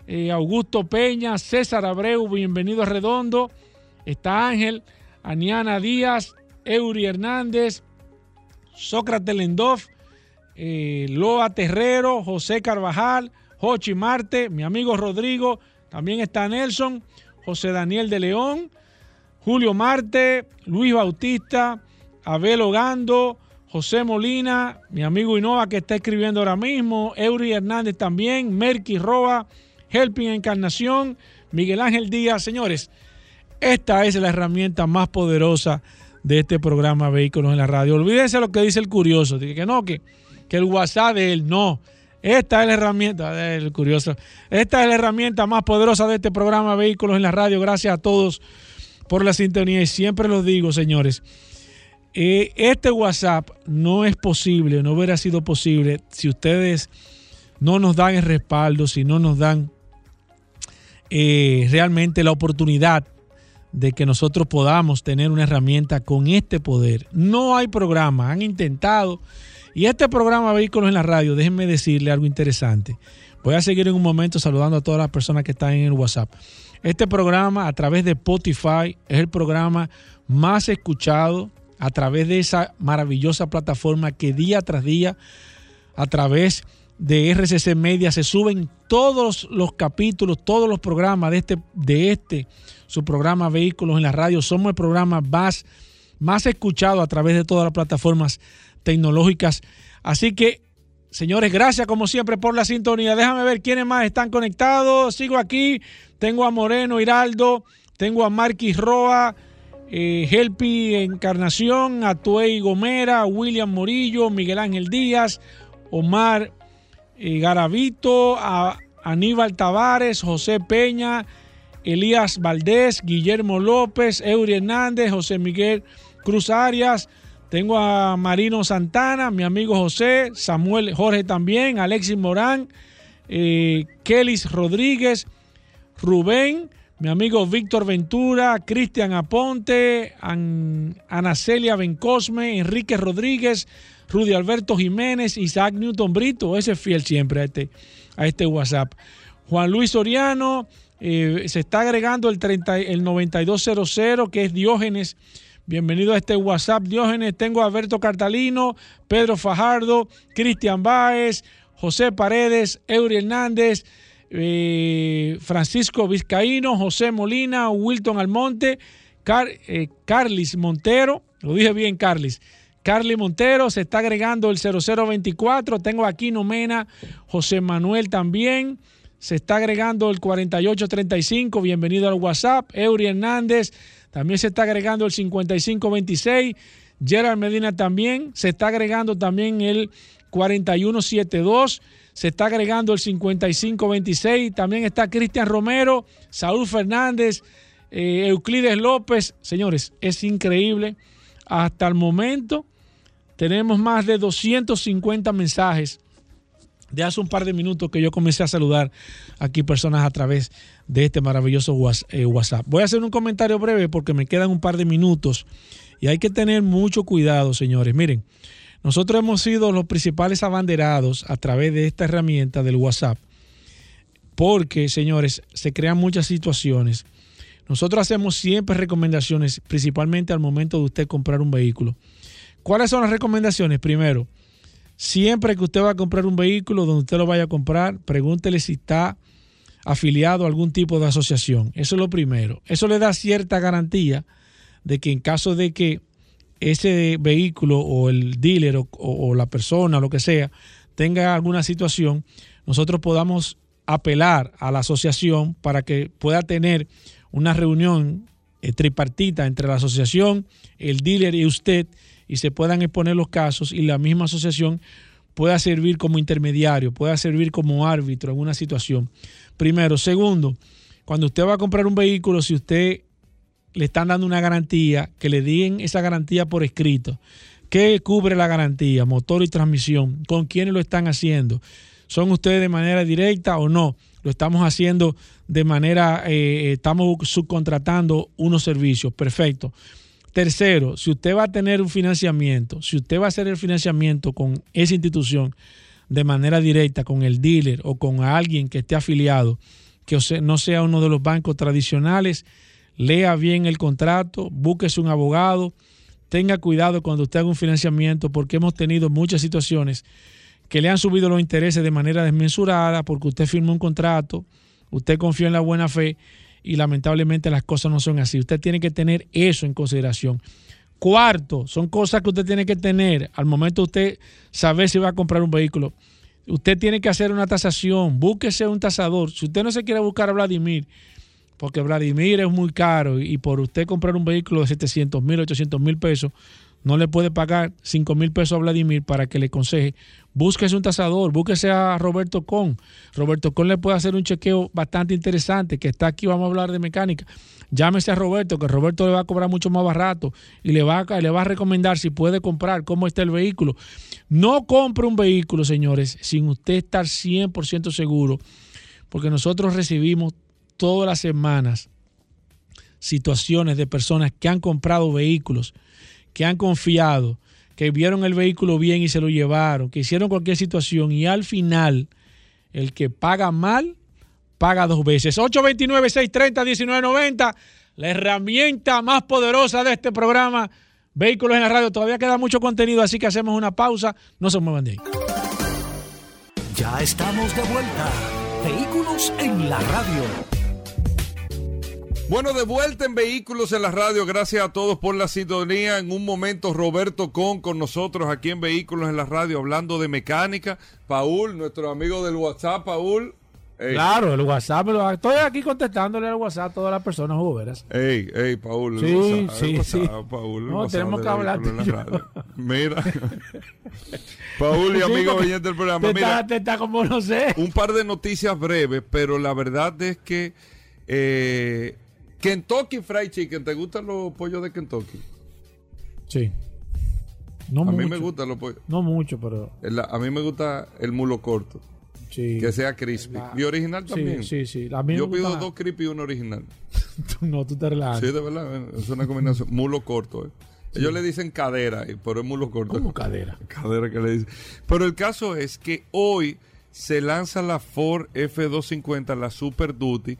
eh, Augusto Peña, César Abreu, bienvenido a Redondo. Está Ángel, Aniana Díaz, Eury Hernández, Sócrates Lendov, eh, Loa Terrero, José Carvajal, Jochi Marte, mi amigo Rodrigo, también está Nelson, José Daniel de León, Julio Marte, Luis Bautista, Abel Ogando, José Molina, mi amigo Inoa que está escribiendo ahora mismo, Eury Hernández también, Merky Roa, Helping Encarnación, Miguel Ángel Díaz. Señores, esta es la herramienta más poderosa de este programa Vehículos en la Radio. Olvídense lo que dice el curioso, que no, que, que el WhatsApp de él, no. Esta es la herramienta, el curioso, esta es la herramienta más poderosa de este programa Vehículos en la Radio. Gracias a todos por la sintonía y siempre los digo, señores, eh, este WhatsApp no es posible, no hubiera sido posible si ustedes no nos dan el respaldo, si no nos dan eh, realmente la oportunidad de que nosotros podamos tener una herramienta con este poder. No hay programa, han intentado. Y este programa Vehículos en la Radio, déjenme decirle algo interesante. Voy a seguir en un momento saludando a todas las personas que están en el WhatsApp. Este programa a través de Spotify es el programa más escuchado a través de esa maravillosa plataforma que día tras día a través de RCC Media se suben todos los capítulos, todos los programas de este, de este, su programa Vehículos en la Radio. Somos el programa más, más escuchado a través de todas las plataformas tecnológicas. Así que, señores, gracias como siempre por la sintonía. Déjame ver quiénes más están conectados. Sigo aquí. Tengo a Moreno Hiraldo, tengo a Marquis Roa, eh, Helpi Encarnación, a Tuey Gomera, William Morillo, Miguel Ángel Díaz, Omar eh, Garavito, a Aníbal Tavares, José Peña, Elías Valdés, Guillermo López, Eury Hernández, José Miguel Cruz Arias. Tengo a Marino Santana, mi amigo José, Samuel Jorge también, Alexis Morán, eh, Kelis Rodríguez, Rubén, mi amigo Víctor Ventura, Cristian Aponte, Anacelia Bencosme, Enrique Rodríguez, Rudy Alberto Jiménez, Isaac Newton Brito, ese es fiel siempre a este, a este WhatsApp. Juan Luis Soriano, eh, se está agregando el, 30, el 9200, que es Diógenes. Bienvenido a este WhatsApp, Diógenes. Tengo a Alberto Cartalino, Pedro Fajardo, Cristian Báez, José Paredes, Eury Hernández, eh, Francisco Vizcaíno, José Molina, Wilton Almonte, eh, Carlis Montero. Lo dije bien, Carlis. Carly Montero, se está agregando el 0024. Tengo aquí Nomena, José Manuel también. Se está agregando el 4835. Bienvenido al WhatsApp. Eury Hernández. También se está agregando el 5526. Gerard Medina también. Se está agregando también el 4172. Se está agregando el 5526. También está Cristian Romero, Saúl Fernández, eh, Euclides López. Señores, es increíble. Hasta el momento tenemos más de 250 mensajes de hace un par de minutos que yo comencé a saludar aquí personas a través de este maravilloso eh, WhatsApp. Voy a hacer un comentario breve porque me quedan un par de minutos y hay que tener mucho cuidado, señores. Miren, nosotros hemos sido los principales abanderados a través de esta herramienta del WhatsApp porque, señores, se crean muchas situaciones. Nosotros hacemos siempre recomendaciones, principalmente al momento de usted comprar un vehículo. ¿Cuáles son las recomendaciones? Primero, siempre que usted va a comprar un vehículo, donde usted lo vaya a comprar, pregúntele si está afiliado a algún tipo de asociación. Eso es lo primero. Eso le da cierta garantía de que en caso de que ese vehículo o el dealer o, la persona, lo que sea, tenga alguna situación, nosotros podamos apelar a la asociación para que pueda tener una reunión eh, tripartita entre la asociación, el dealer y usted y se puedan exponer los casos y la misma asociación pueda servir como intermediario, pueda servir como árbitro en una situación. Primero. Segundo, cuando usted va a comprar un vehículo, si usted le están dando una garantía, que le den esa garantía por escrito. ¿Qué cubre la garantía? Motor y transmisión. ¿Con quiénes lo están haciendo? ¿Son ustedes de manera directa o no? Lo estamos haciendo de manera, eh, estamos subcontratando unos servicios. Perfecto. Tercero, si usted va a tener un financiamiento, si usted va a hacer el financiamiento con esa institución de manera directa, con el dealer o con alguien que esté afiliado, que no sea uno de los bancos tradicionales, lea bien el contrato, búsquese un abogado, tenga cuidado cuando usted haga un financiamiento, porque hemos tenido muchas situaciones que le han subido los intereses de manera desmensurada, porque usted firmó un contrato, usted confió en la buena fe y lamentablemente las cosas no son así. Usted tiene que tener eso en consideración. Cuarto, son cosas que usted tiene que tener al momento de usted saber si va a comprar un vehículo. Usted tiene que hacer una tasación, búsquese un tasador. Si usted no se quiere buscar a Vladimir, porque Vladimir es muy caro y por usted comprar un vehículo de 700 mil, 800 mil pesos, no le puede pagar 5 mil pesos a Vladimir para que le conseje. Búsquese un tasador, búsquese a Roberto Con. Roberto Con le puede hacer un chequeo bastante interesante, que está aquí, vamos a hablar de mecánica. Llámese a Roberto, que Roberto le va a cobrar mucho más barato y le va a, le va a recomendar si puede comprar, cómo está el vehículo. No compre un vehículo, señores, sin usted estar 100% seguro, porque nosotros recibimos todas las semanas situaciones de personas que han comprado vehículos, que han confiado, que vieron el vehículo bien y se lo llevaron, que hicieron cualquier situación y al final el que paga mal, paga dos veces. 829-630-1990, la herramienta más poderosa de este programa, Vehículos en la Radio. Todavía queda mucho contenido, así que hacemos una pausa. No se muevan de ahí. Ya estamos de vuelta. Vehículos en la Radio. Bueno, de vuelta en Vehículos en la Radio. Gracias a todos por la sintonía. En un momento, Roberto Con con nosotros aquí en Vehículos en la Radio, hablando de mecánica. Paul, nuestro amigo del WhatsApp, Paul. Ey, Claro, el WhatsApp, estoy aquí contestándole al WhatsApp a todas las personas jugoveras. ey, ey, Paul. Sí, WhatsApp, sí, WhatsApp, sí. Paul, No, tenemos que hablar. Mira. Paul y Sí, amigo oyente del programa. Te Mira, está, te está como no sé. un par de noticias breves, pero la verdad es que eh, Kentucky Fried Chicken, ¿te gustan los pollos de Kentucky? Sí. No a mucho. mí me gustan los pollos. No mucho, pero El- A mí me gusta el mulo corto, sí. que sea crispy. La- Y original también. Sí, sí, sí. A mí Yo me pido gusta- dos crispy y uno original. No, tú te relajas. Sí, de verdad, eh, es una combinación. Mulo corto. eh. Ellos le dicen cadera, pero es mulo corto. Como cadera. Cadera que le dicen. Pero el caso es que hoy se lanza la Ford F250, la Super Duty.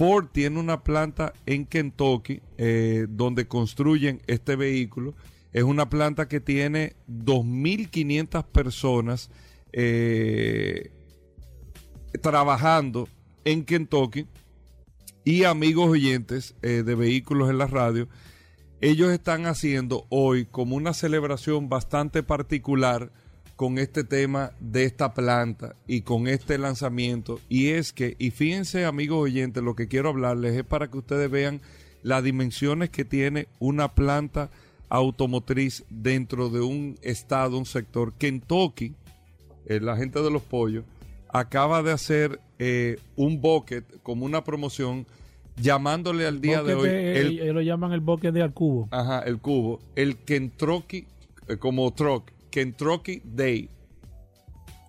Ford tiene una planta en Kentucky eh, donde construyen este vehículo. Es una planta que tiene 2.500 personas eh, trabajando en Kentucky y amigos oyentes eh, de vehículos en la radio. Ellos están haciendo hoy como una celebración bastante particular con este tema de esta planta y con este lanzamiento. Y es que, y fíjense amigos oyentes, lo que quiero hablarles es para que ustedes vean las dimensiones que tiene una planta automotriz dentro de un estado, un sector. Kentucky, eh, la gente de los pollos, acaba de hacer eh, un bucket como una promoción llamándole al día de hoy de- el ellos lo llaman el boque de al cubo. Ajá, el cubo. El Kentucky, eh, como truck, Kentucky Day.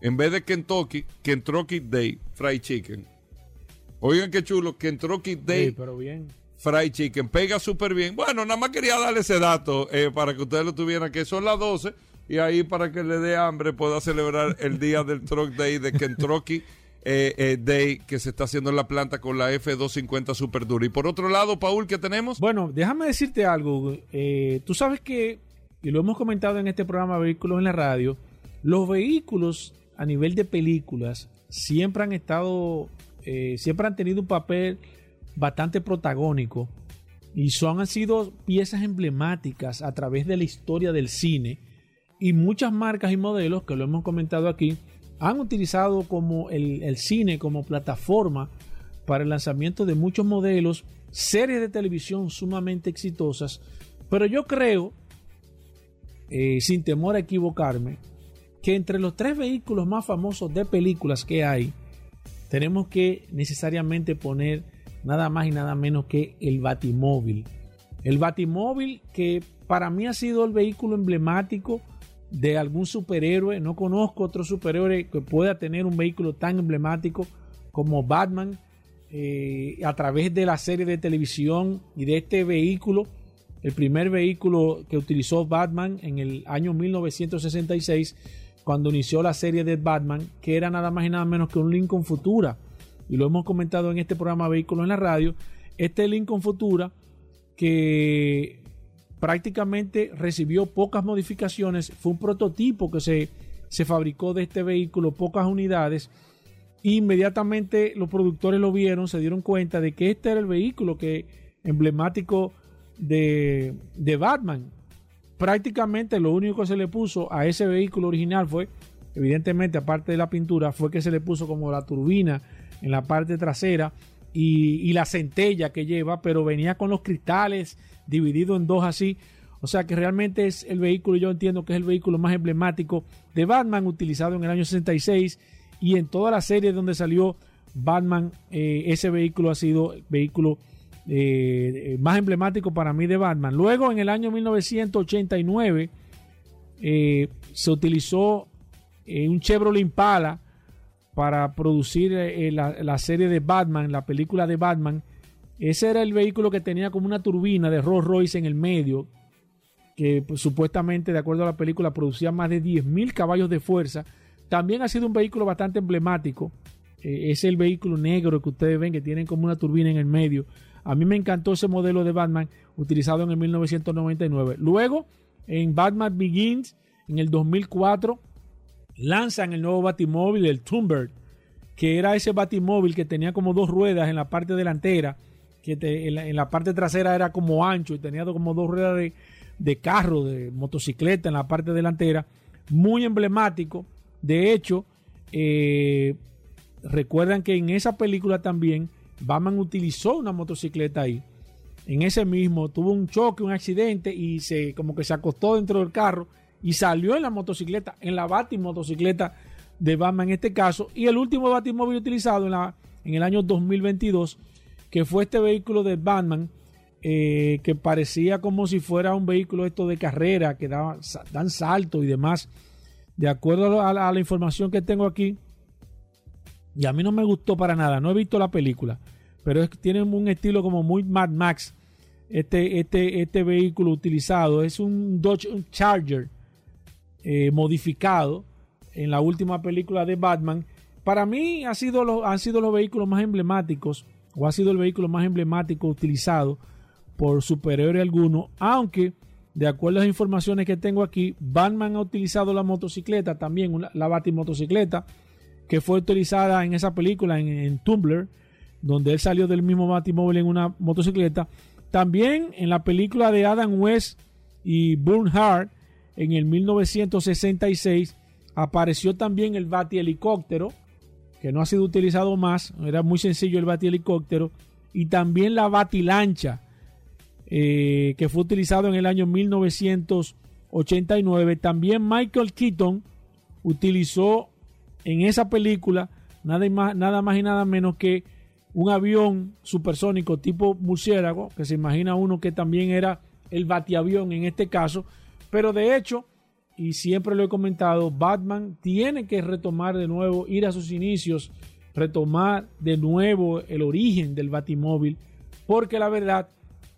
En vez de Kentucky, Kentucky Day Fried Chicken. Oigan qué chulo, Kentucky Day Sí, pero bien. Fried Chicken. Pega súper bien. Bueno, nada más quería darle ese dato eh, para que ustedes lo tuvieran, que son las 12 y ahí para que le dé hambre pueda celebrar el día del Truck Day de Kentucky eh, eh, Day que se está haciendo en la planta con la F250 Super Dura. Y por otro lado, Paul, ¿qué tenemos? Bueno, déjame decirte algo. eh, tú sabes que, y lo hemos comentado en este programa Vehículos en la Radio, los vehículos a nivel de películas siempre han estado, eh, siempre han tenido un papel bastante protagónico y son, han sido piezas emblemáticas a través de la historia del cine y muchas marcas y modelos, que lo hemos comentado aquí, han utilizado como el, el cine como plataforma para el lanzamiento de muchos modelos, series de televisión sumamente exitosas, pero yo creo, eh, sin temor a equivocarme, que entre los tres vehículos más famosos de películas que hay, tenemos que necesariamente poner nada más y nada menos que el Batimóvil. El Batimóvil que para mí ha sido el vehículo emblemático de algún superhéroe. No conozco otro superhéroe que pueda tener un vehículo tan emblemático como Batman eh, a través de la serie de televisión y de este vehículo. El primer vehículo que utilizó Batman en el año 1966 cuando inició la serie de Batman, que era nada más y nada menos que un Lincoln Futura. Y lo hemos comentado en este programa Vehículos en la Radio. Este Lincoln Futura que prácticamente recibió pocas modificaciones, fue un prototipo que se, se fabricó de este vehículo, pocas unidades. Inmediatamente los productores lo vieron, se dieron cuenta de que este era el vehículo que emblemático de, de Batman. Prácticamente lo único que se le puso a ese vehículo original fue, evidentemente, aparte de la pintura, fue que se le puso como la turbina en la parte trasera y, y la centella que lleva, pero venía con los cristales dividido en dos así. O sea que realmente es el vehículo, yo entiendo que es el vehículo más emblemático de Batman, utilizado en el año 66 y en toda la serie donde salió Batman, eh, ese vehículo ha sido el vehículo eh, más emblemático para mí de Batman. Luego, en el año 1989, eh, se utilizó un Chevrolet Impala para producir la, la, serie de Batman, la película de Batman. Ese era el vehículo que tenía como una turbina de Rolls Royce en el medio, que pues, supuestamente, de acuerdo a la película, producía más de 10.000 caballos de fuerza. También ha sido un vehículo bastante emblemático. es el vehículo negro que ustedes ven que tienen como una turbina en el medio. A mí me encantó ese modelo de Batman utilizado en el 1999. Luego, en Batman Begins, en el 2004, lanzan el nuevo Batimóvil, el Thunderbird, que era ese Batimóvil que tenía como dos ruedas en la parte delantera, que en, la, parte trasera era como ancho y tenía como dos ruedas de, carro, de motocicleta en la parte delantera. Muy emblemático. De hecho, eh, recuerdan que en esa película también Batman utilizó una motocicleta ahí. En ese mismo tuvo un choque, un accidente y se como que se acostó dentro del carro y salió en la motocicleta, en la Batimotocicleta de Batman en este caso. Y el último Batimóvil utilizado en, la, en el año 2022, que fue este vehículo de Batman, eh, que parecía como si fuera un vehículo esto de carrera, que daba, dan salto y demás. De acuerdo a la información que tengo aquí, y a mí no me gustó para nada. No he visto la película. Pero es, tiene un estilo como muy Mad Max. Este, este, este vehículo utilizado es un Dodge Charger eh, modificado en la última película de Batman. Para mí ha sido han sido los vehículos más emblemáticos o ha sido el vehículo más emblemático utilizado por superhéroe alguno, aunque de acuerdo a las informaciones que tengo aquí, Batman ha utilizado la motocicleta también, la Batimotocicleta que fue utilizada en esa película, en, Tumblr, donde él salió del mismo Batimóvil en una motocicleta. También en la película de Adam West y Bernhardt, en el 1966, apareció también el Helicóptero, que no ha sido utilizado más, era muy sencillo el Helicóptero, y también la Batilancha, eh, que fue utilizado en el año 1989. También Michael Keaton utilizó en esa película nada más, nada más y nada menos que un avión supersónico tipo murciélago, que se imagina uno que también era el batiavión en este caso, pero de hecho, y siempre lo he comentado, Batman tiene que retomar de nuevo, ir a sus inicios, retomar de nuevo el origen del batimóvil, porque la verdad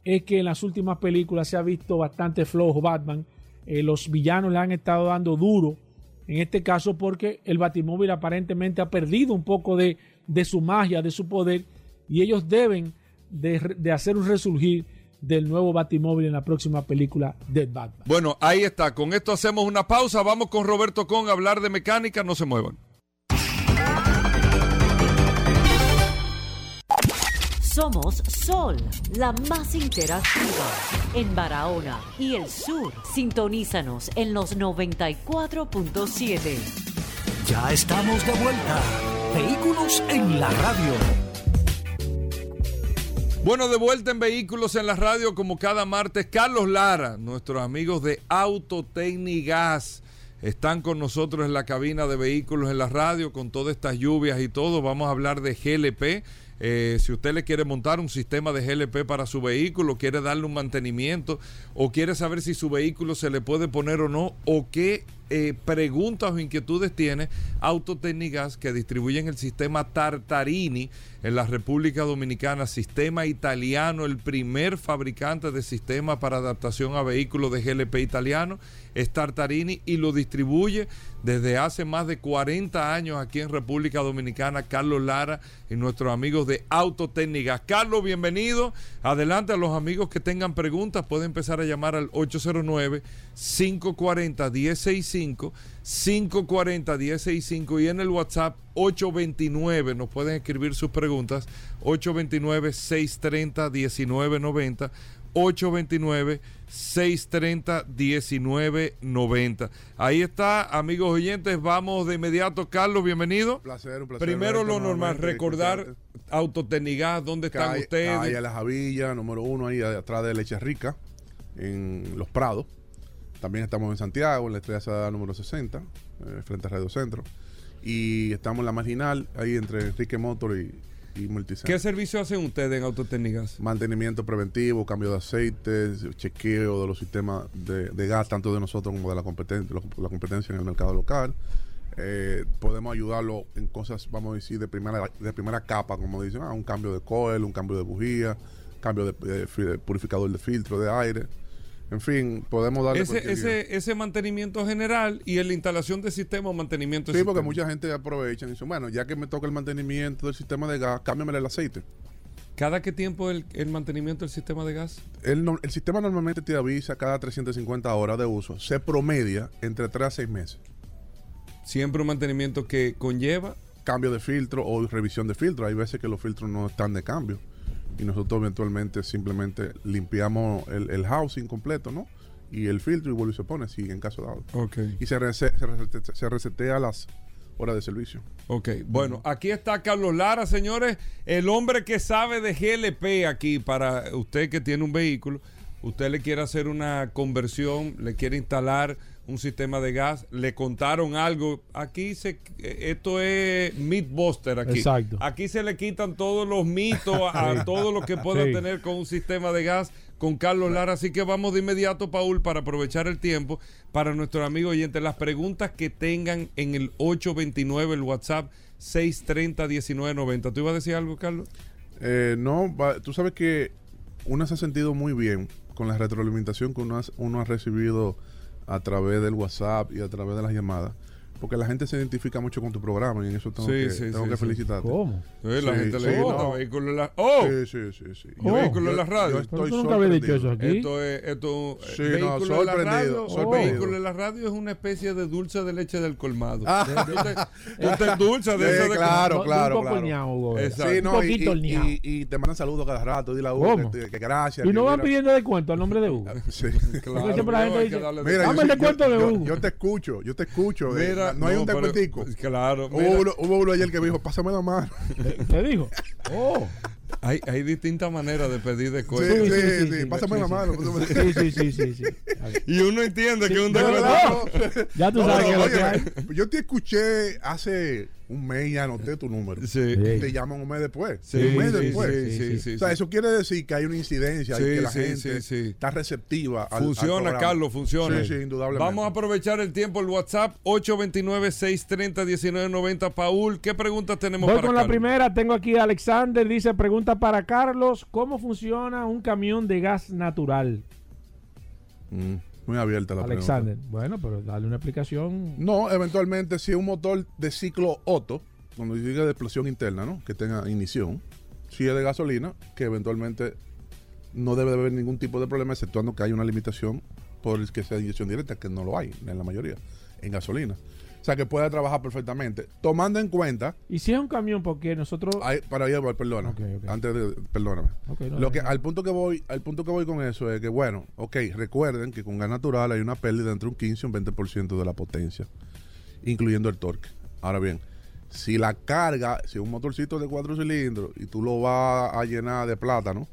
es que en las últimas películas se ha visto bastante flojo Batman, eh, los villanos le han estado dando duro en este caso porque el Batimóvil aparentemente ha perdido un poco de, su magia, de su poder, y ellos deben de, hacer un resurgir del nuevo Batimóvil en la próxima película de Batman. Bueno, ahí está. Con esto hacemos una pausa. Vamos con Roberto Con a hablar de mecánica. No se muevan. Somos Sol, la más interactiva en Barahona y el sur. Sintonízanos en los 94.7. Ya estamos de vuelta. Vehículos en la radio. Bueno, de vuelta en Vehículos en la radio como cada martes. Carlos Lara, nuestros amigos de Autotecnigas están con nosotros en la cabina de Vehículos en la radio con todas estas lluvias y todo. Vamos a hablar de GLP eh, si usted le quiere montar un sistema de GLP para su vehículo, quiere darle un mantenimiento o quiere saber si su vehículo se le puede poner o no o qué eh, preguntas o inquietudes tiene Autotécnicas que distribuyen el sistema Tartarini en la República Dominicana, sistema italiano, el primer fabricante de sistema para adaptación a vehículos de GLP italiano es Tartarini y lo distribuye desde hace más de 40 años aquí en República Dominicana, Carlos Lara y nuestros amigos de Autotécnicas. Carlos, bienvenido. Adelante a los amigos que tengan preguntas, pueden empezar a llamar al 809-540-165, 540-165 y en el WhatsApp 829 nos pueden escribir sus preguntas, 829-630-1990. 829-630-1990. Ahí está, amigos oyentes. Vamos de inmediato. Carlos, bienvenido. Un placer, un placer. Primero lo normal, recordar Autotecnigas, ¿dónde están Calle- ustedes? Calle La Javilla, número uno, ahí atrás de Leche Rica, en Los Prados. También estamos en Santiago, en la Estrella Sada número 60, eh, frente a Radio Centro. Y estamos en la marginal, ahí entre Enrique Motor y, y. ¿Qué servicio hacen ustedes en Autotecnigas? Mantenimiento preventivo, cambio de aceite, chequeo de los sistemas de, de gas, tanto de nosotros como de la competencia, la competencia en el mercado local. Eh, podemos ayudarlo en cosas, vamos a decir, de primera, de primera capa, como dicen, ah, un cambio de coil, un cambio de bujía, cambio de, de fi- de purificador de filtro de aire. En fin, podemos darle Ese, ese, ese mantenimiento general y en la instalación de sistema o mantenimiento de Sí, porque mucha gente aprovecha y dice, bueno, ya que me toca el mantenimiento del sistema de gas, cámbiame el aceite. ¿Cada qué tiempo el, el mantenimiento del sistema de gas? El, el sistema normalmente te avisa cada 350 horas de uso. Se promedia entre 3 a 6 meses. Siempre un mantenimiento que conlleva. Cambio de filtro o revisión de filtro. Hay veces que los filtros no están de cambio. Y nosotros eventualmente simplemente limpiamos el, el housing completo, ¿no? Y el filtro y vuelve y se pone, si en caso dado. Ok. Y se, rese- se, resete- se resetea las horas de servicio. Ok, bueno, aquí está Carlos Lara, señores, el hombre que sabe de GLP aquí para usted que tiene un vehículo, usted le quiere hacer una conversión, le quiere instalar un sistema de gas, le contaron algo, aquí se esto es Mythbuster aquí. Exacto. Aquí se le quitan todos los mitos a, a todo lo que pueda Sí. tener con un sistema de gas con Carlos Lara, así que vamos de inmediato Paul para aprovechar el tiempo para nuestros amigos oyentes las preguntas que tengan en el 829 el WhatsApp 630 1990. ¿Tú ibas a decir algo, Carlos? Eh, no, va- tú sabes que uno se ha sentido muy bien con la retroalimentación que uno, has- uno ha recibido a través del WhatsApp y a través de las llamadas. Porque la gente se identifica mucho con tu programa y en eso tengo Sí, que, sí, tengo sí, que sí. felicitarte. ¿Cómo? Sí, la gente sí, le gusta no. vehículo en la ¡Oh! Sí, sí, sí, sí. ¿Y vehículo en la radio? yo estoy tú nunca habías dicho eso sorprendido. aquí. Esto es, esto, Sí, eh, no, vehículo en la radio, sorprendido. vehículo en la radio es una especie de dulce de leche del colmado. Ah. Tú te, endulzas de Sí, ese de claro, claro, Un poco claro. ñao. Exacto. No, un y, poquito y- horneado. y- y te mandan saludos cada rato. Dile a Hugo que, que gracias. Y no van mira- pidiendo descuento al nombre de Hugo. Sí. Claro, siempre la gente dice, Mira, Dame el descuento de Hugo. yo te escucho, yo te escucho. eh, Mira, no hay un descuentico. Claro, Hubo uno, hubo uno ayer que me dijo, pásame la mano. ¿Te dijo? Oh. hay, hay distintas maneras de pedir descuento. sí, sí, sí, sí, sí. pásame la mano. Sí, sí, sí, sí, sí. Y uno entiende que es un descuento. No, Ya tú no, sabes no, que lo oye, que hay. Yo te escuché hace un mes y anoté tu número. Sí. Te llaman un mes después. Sí, un mes sí, después. sí, sí, sí, o sea, eso quiere decir que hay una incidencia Sí, y que la sí, gente sí, sí. está receptiva al- Funciona. Carlos, funciona. Sí, sí, indudablemente. Vamos a aprovechar el tiempo, el WhatsApp 829-630-1990. Paul, ¿qué preguntas tenemos Voy para con la Carlos? primera. Tengo aquí a Alexander. Dice: Pregunta para Carlos: ¿Cómo funciona un camión de gas natural? Mm, muy abierta la Alexander. Bueno, pero dale una explicación. No, eventualmente, si es un motor de ciclo Otto, cuando diga de explosión interna, ¿no? Que tenga ignición. Si es de gasolina, que eventualmente no debe de haber ningún tipo de problema, exceptuando que hay una limitación por el que sea inyección directa, que no lo hay en la mayoría, en gasolina. O sea, que puede trabajar perfectamente. Tomando en cuenta, Y si es un camión, porque nosotros. hay- para allá voy, perdona, antes de, perdóname. No, Lo que, al punto que voy, al punto que voy con eso es que, bueno, ok, recuerden que con gas natural hay una pérdida entre un 15 y un 20% de la potencia, incluyendo el torque. Ahora bien, si la carga, si es un motorcito de cuatro cilindros y tú lo vas a llenar de plátano,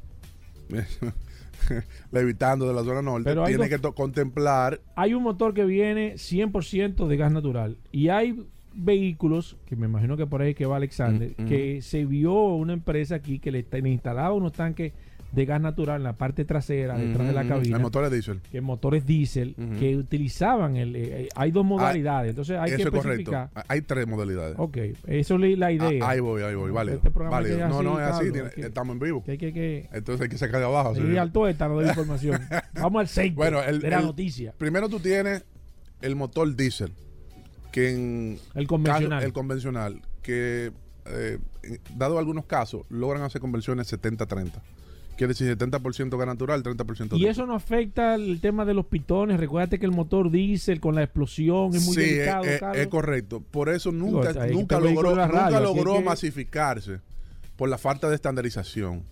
levitando de la zona norte, Pero dos- que contemplar hay un motor que viene 100% de gas natural. Y hay vehículos, que me imagino que por ahí que va Alexander, Mm, mm. que se vio una empresa aquí que le, le instalaba unos tanques de gas natural en la parte trasera, detrás de la cabina. el motor es diésel. que motores diésel que utilizaban el eh, eh, hay dos modalidades entonces hay que Eso es correcto. especificar Hay tres modalidades. ok eso es la idea Ah, ahí voy, ahí voy, vale. Este programa Válido. es No, así, no es así, Carlos, tiene- que- estamos en vivo. que que, Entonces hay que sacar de abajo. sí. al tuétano de información vamos al 6 Bueno, el- de la el- noticia Primero tú tienes el motor diésel, que en El convencional. caso- el convencional, que eh, en- dado algunos casos logran hacer conversiones 70-30. Quiere decir 70% gas natural, 30% y eso no afecta el tema de los pitones recuérdate que el motor diésel con la explosión es muy sí, delicado es, es- correcto. Por eso nunca, Digo, nunca logró, nunca logró que- masificarse por la falta de estandarización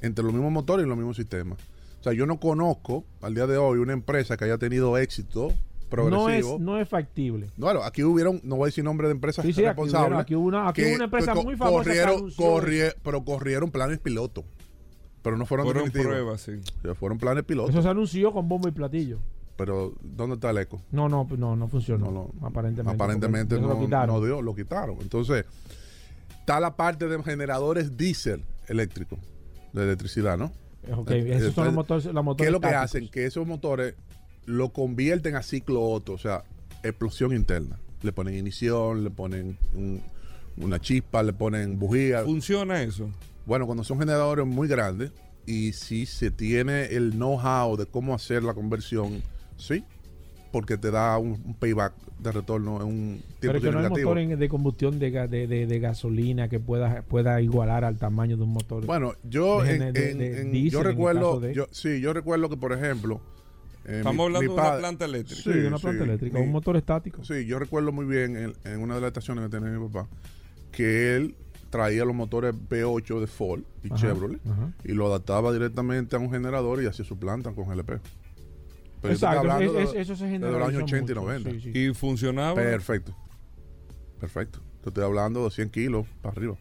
entre los mismos motores y los mismos sistemas. O sea, yo no conozco al día de hoy una empresa que haya tenido éxito progresivo. No es, no es factible. Bueno, aquí hubieron, no voy a decir nombre de empresas Sí, sí, responsables. aquí hubo una- aquí que, hubo una empresa muy famosa Corrieron, corrie- pero corrieron planes piloto. Pero no fueron, Fueron definitivos. pruebas, sí. O sea, fueron planes piloto. Eso se anunció con bombo y platillo. Pero, ¿dónde está el eco? No, no, no, no funcionó. No, no. aparentemente. Aparentemente no, lo quitaron. no dio, lo quitaron. Entonces, está la parte de generadores diésel eléctricos, de electricidad, ¿no? Ok, Eh, esos son los eh, motores, los ¿Qué motores es lo que tácticos. hacen? Que esos motores lo convierten a ciclo Otto, o sea, explosión interna. Le ponen ignición, le ponen un- una chispa, le ponen bujía. ¿Funciona eso? Bueno, cuando son generadores muy grandes y si se tiene el know-how de cómo hacer la conversión, sí, porque te da un, un payback de retorno en un Pero tiempo es que no hay significativo. motor en- de combustión de, ga- de, de- de gasolina que pueda, pueda igualar al tamaño de un motor. Bueno, yo en- en- de en- diésel yo recuerdo, yo, sí, yo recuerdo que por ejemplo, eh, Estamos mi- hablando mi de una planta eléctrica. sí, de una planta sí, eléctrica, mi- un motor estático. Sí, yo recuerdo muy bien en, en una de las estaciones que tenía mi papá que él traía los motores V8 de Ford y Ajá, Chevrolet ajá. y lo adaptaba directamente a un generador y hacía su planta con GLP. Pero Exacto, hablando es- de- es- eso se de generaliza los años 80 y mucho, 90. sí, sí. Y funcionaba. Perfecto. Perfecto. Te estoy hablando de 100 kilos para arriba.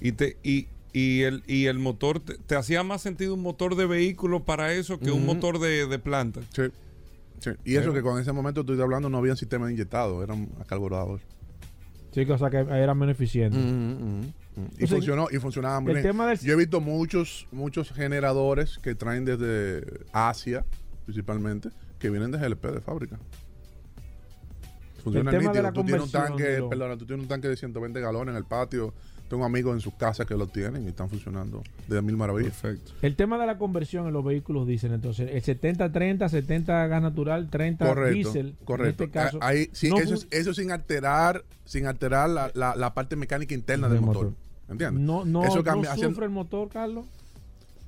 Y te y, y el y el motor te, te hacía más sentido un motor de vehículo para eso que un motor de, de planta. Sí. Sí. Y eso que con ese momento estoy hablando no había sistema inyectado, eran carburadores. Sí, que, o sea que era menos eficiente. Y Entonces, funcionó, y funcionaba muy el bien. tema del- Yo he visto muchos, muchos generadores que traen desde Asia, principalmente, que vienen de GLP de fábrica. Funciona El tema de nítido. la Tú tienes un conversión tanque, perdona, tú tienes un tanque de 120 galones en el patio. Tengo amigos en sus casas que lo tienen y están funcionando de mil maravillas. Perfecto. El tema de la conversión en los vehículos dicen entonces el 70-30, 70 gas natural, 30 Correcto, diésel. correcto. En este caso, Ahí, sí, no eso, sin alterar, sin alterar la, la- la parte mecánica interna Del motor. motor. ¿Entiendes? no, no, eso no cambia, haciendo- sufre el motor, Carlos.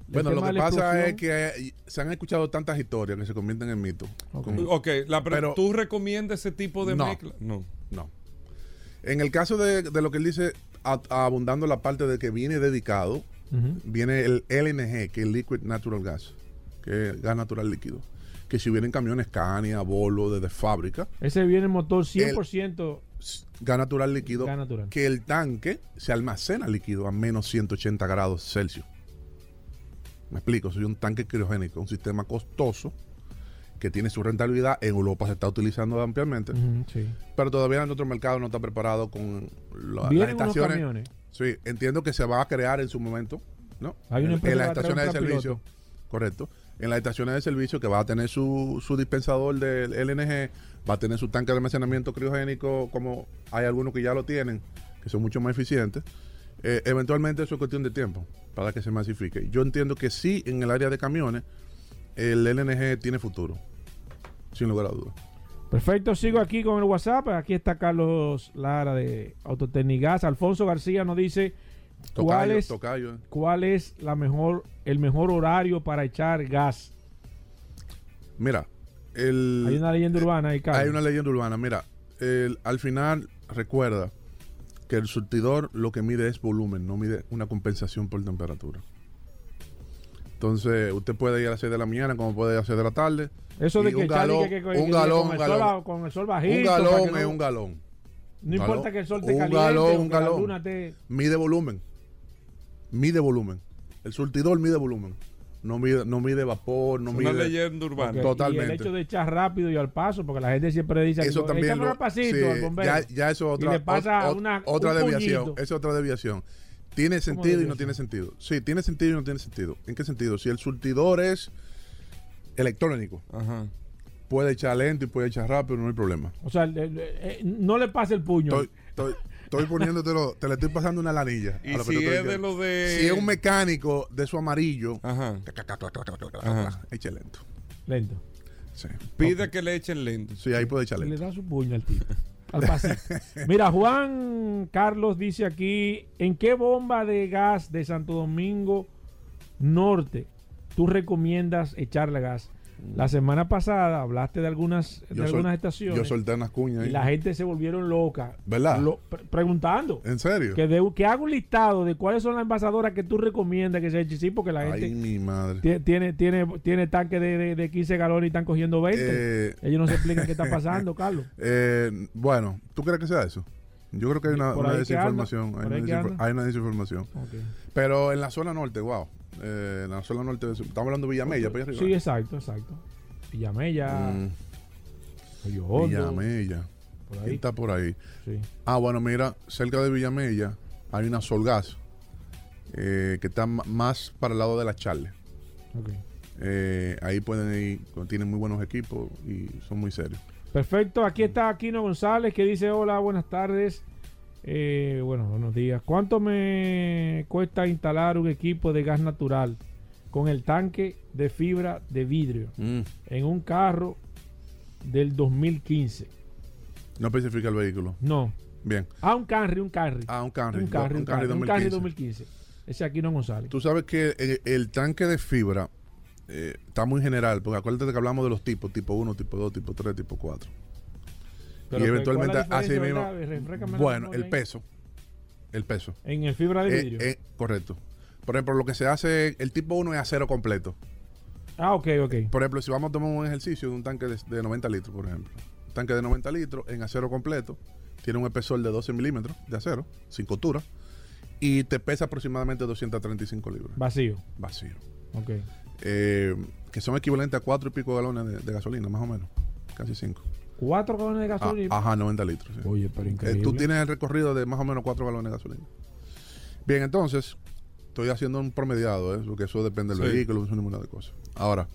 Bueno, lo que pasa es que se han escuchado tantas historias que se convierten en mitos. Ok. Como- Ok, la pre- Pero- ¿tú recomiendas ese tipo de No. mezcla? No. No. En el caso de, de lo que él dice, abundando la parte de que viene dedicado, viene el LNG, que es Liquid Natural Gas, que es gas natural líquido. Que si vienen camiones Scania, Volvo, desde fábrica, Ese viene el motor 100% s- gas natural líquido, gas natural. que el tanque se almacena líquido a menos 180 grados Celsius. Me explico, soy un tanque criogénico, un sistema costoso que tiene su rentabilidad. En Europa se está utilizando ampliamente. Sí. pero todavía en nuestro mercado no está preparado con la- las estaciones. camiones. Sí, entiendo que se va a crear en su momento, ¿no? Hay una en, en las estaciones de servicio, correcto. En las estaciones de servicio que va a tener su, su dispensador del LNG, va a tener su tanque de almacenamiento criogénico, como hay algunos que ya lo tienen, que son mucho más eficientes. Eh, eventualmente eso es cuestión de tiempo para que se masifique. Yo entiendo que sí, en el área de camiones, el LNG tiene futuro, sin lugar a dudas. Perfecto, sigo aquí con el WhatsApp. Aquí está Carlos Lara de Autotecnigas. Alfonso García nos dice cuál es, tocayo, eh. cuál es la mejor, el mejor horario para echar gas. Mira, el, Hay una leyenda urbana ahí, Carlos. Hay una leyenda urbana. Mira, el- al final recuerda que el surtidor lo que mide es volumen, no mide una compensación por temperatura. Entonces, usted puede ir a las 6 de la mañana como puede ir a las 6 de la tarde. Eso de y que un y galón, que- que- un galón, con, un el sol, galón. ba- con el sol bajito. Un galón no- es un galón. No galón. importa que el sol te Un caliente galón, un la galón. luna te... Mide volumen. Mide volumen. El surtidor mide volumen. No mide, no mide vapor, no Es una mide. leyenda urbana. Y Totalmente. el hecho de echar rápido y al paso, porque la gente siempre dice Eso que también lo- al pasito sí, al bombero. ya, ya eso es Y otra, le pasa una- otra un desviación. puñito. Es otra desviación. ¿Tiene sentido y no tiene sentido? Sí, tiene sentido y no tiene sentido. ¿En qué sentido? Si el surtidor es electrónico, Ajá. puede echar lento y puede echar rápido, no hay problema. O sea, eh, no le pase el puño. Estoy, estoy, estoy poniéndotelo, te le estoy pasando una lanilla. Y a lo que si te estoy es de diciendo. lo de- Si es un mecánico de su amarillo, Ajá. Ajá. eche lento. Lento. Sí. Pide que le echen lento. Sí, ahí puede echar Le lento. da su puño al tipo. Al pasito. Mira, Juan Carlos dice aquí, ¿en qué bomba de gas de Santo Domingo Norte tú recomiendas echarle gas? La semana pasada hablaste de algunas, de sol- algunas estaciones Yo solté unas cuñas y la gente se volvieron loca. ¿Verdad? Lo- pre- preguntando. ¿En serio? Que, de- que haga un listado de cuáles son las envasadoras que tú recomiendas que se eche. Sí, porque la Ay, gente mi madre. tie- tiene, tiene, tiene tanque de, de, de 15 galones y están cogiendo 20. Eh, Ellos no se explican qué está pasando, Carlos. Eh, bueno, ¿tú crees que sea eso? Yo creo que hay una, desinformación. Hay una, ahí que desinfor- anda. hay una desinformación. Pero en la zona norte, wow. Eh, en la zona norte, estamos hablando de Villamella, para allá arriba. Sí, exacto, exacto. Villamella, Mm, Hondo, Villamella. por ¿Quién ahí. está por ahí? Sí. Ah, bueno, mira, cerca de Villamella hay una Solgas eh, que está más para el lado de la Charle. ok. Eh, ahí pueden ir, tienen muy buenos equipos y son muy serios. Perfecto, aquí está Aquino González que dice hola, buenas tardes. Eh, bueno, buenos días. ¿Cuánto me cuesta instalar un equipo de gas natural con el tanque de fibra de vidrio Mm, en un carro del 2015? No especifica el vehículo. No. Bien. Ah, un Camry, un Camry. Ah, un Camry. un Camry, un Camry, un Camry 2015. 2015. Ese Aquino González. Tú sabes que el, el tanque de fibra eh, está muy general, porque acuérdate que hablamos de los tipos, tipo 1, tipo 2, tipo 3, tipo 4. Pero, y eventualmente ¿cuál es la así mismo. Bueno, el ahí. peso. El peso. En el fibra de Eh, vidrio. eh, correcto. Por ejemplo, lo que se hace, el tipo 1 es acero completo. ah, ok, ok. Por ejemplo, si vamos a tomar un ejercicio de un tanque de, de 90 litros, por ejemplo. Un tanque de 90 litros en acero completo, tiene un espesor de 12 milímetros de acero, sin costura, y te pesa aproximadamente 235 libras. Vacío. Vacío. Ok. Eh, que son equivalentes a cuatro y pico galones de, de gasolina, más o menos. Casi cinco. Cuatro galones de Ah, gasolina. ajá, 90 litros. sí. Oye, pero Eh, increíble. tú tienes el recorrido de más o menos 4 galones de gasolina. Bien, entonces, estoy haciendo un promediado, ¿eh? porque eso depende del Sí. vehículo, es un número de cosas. Ahora,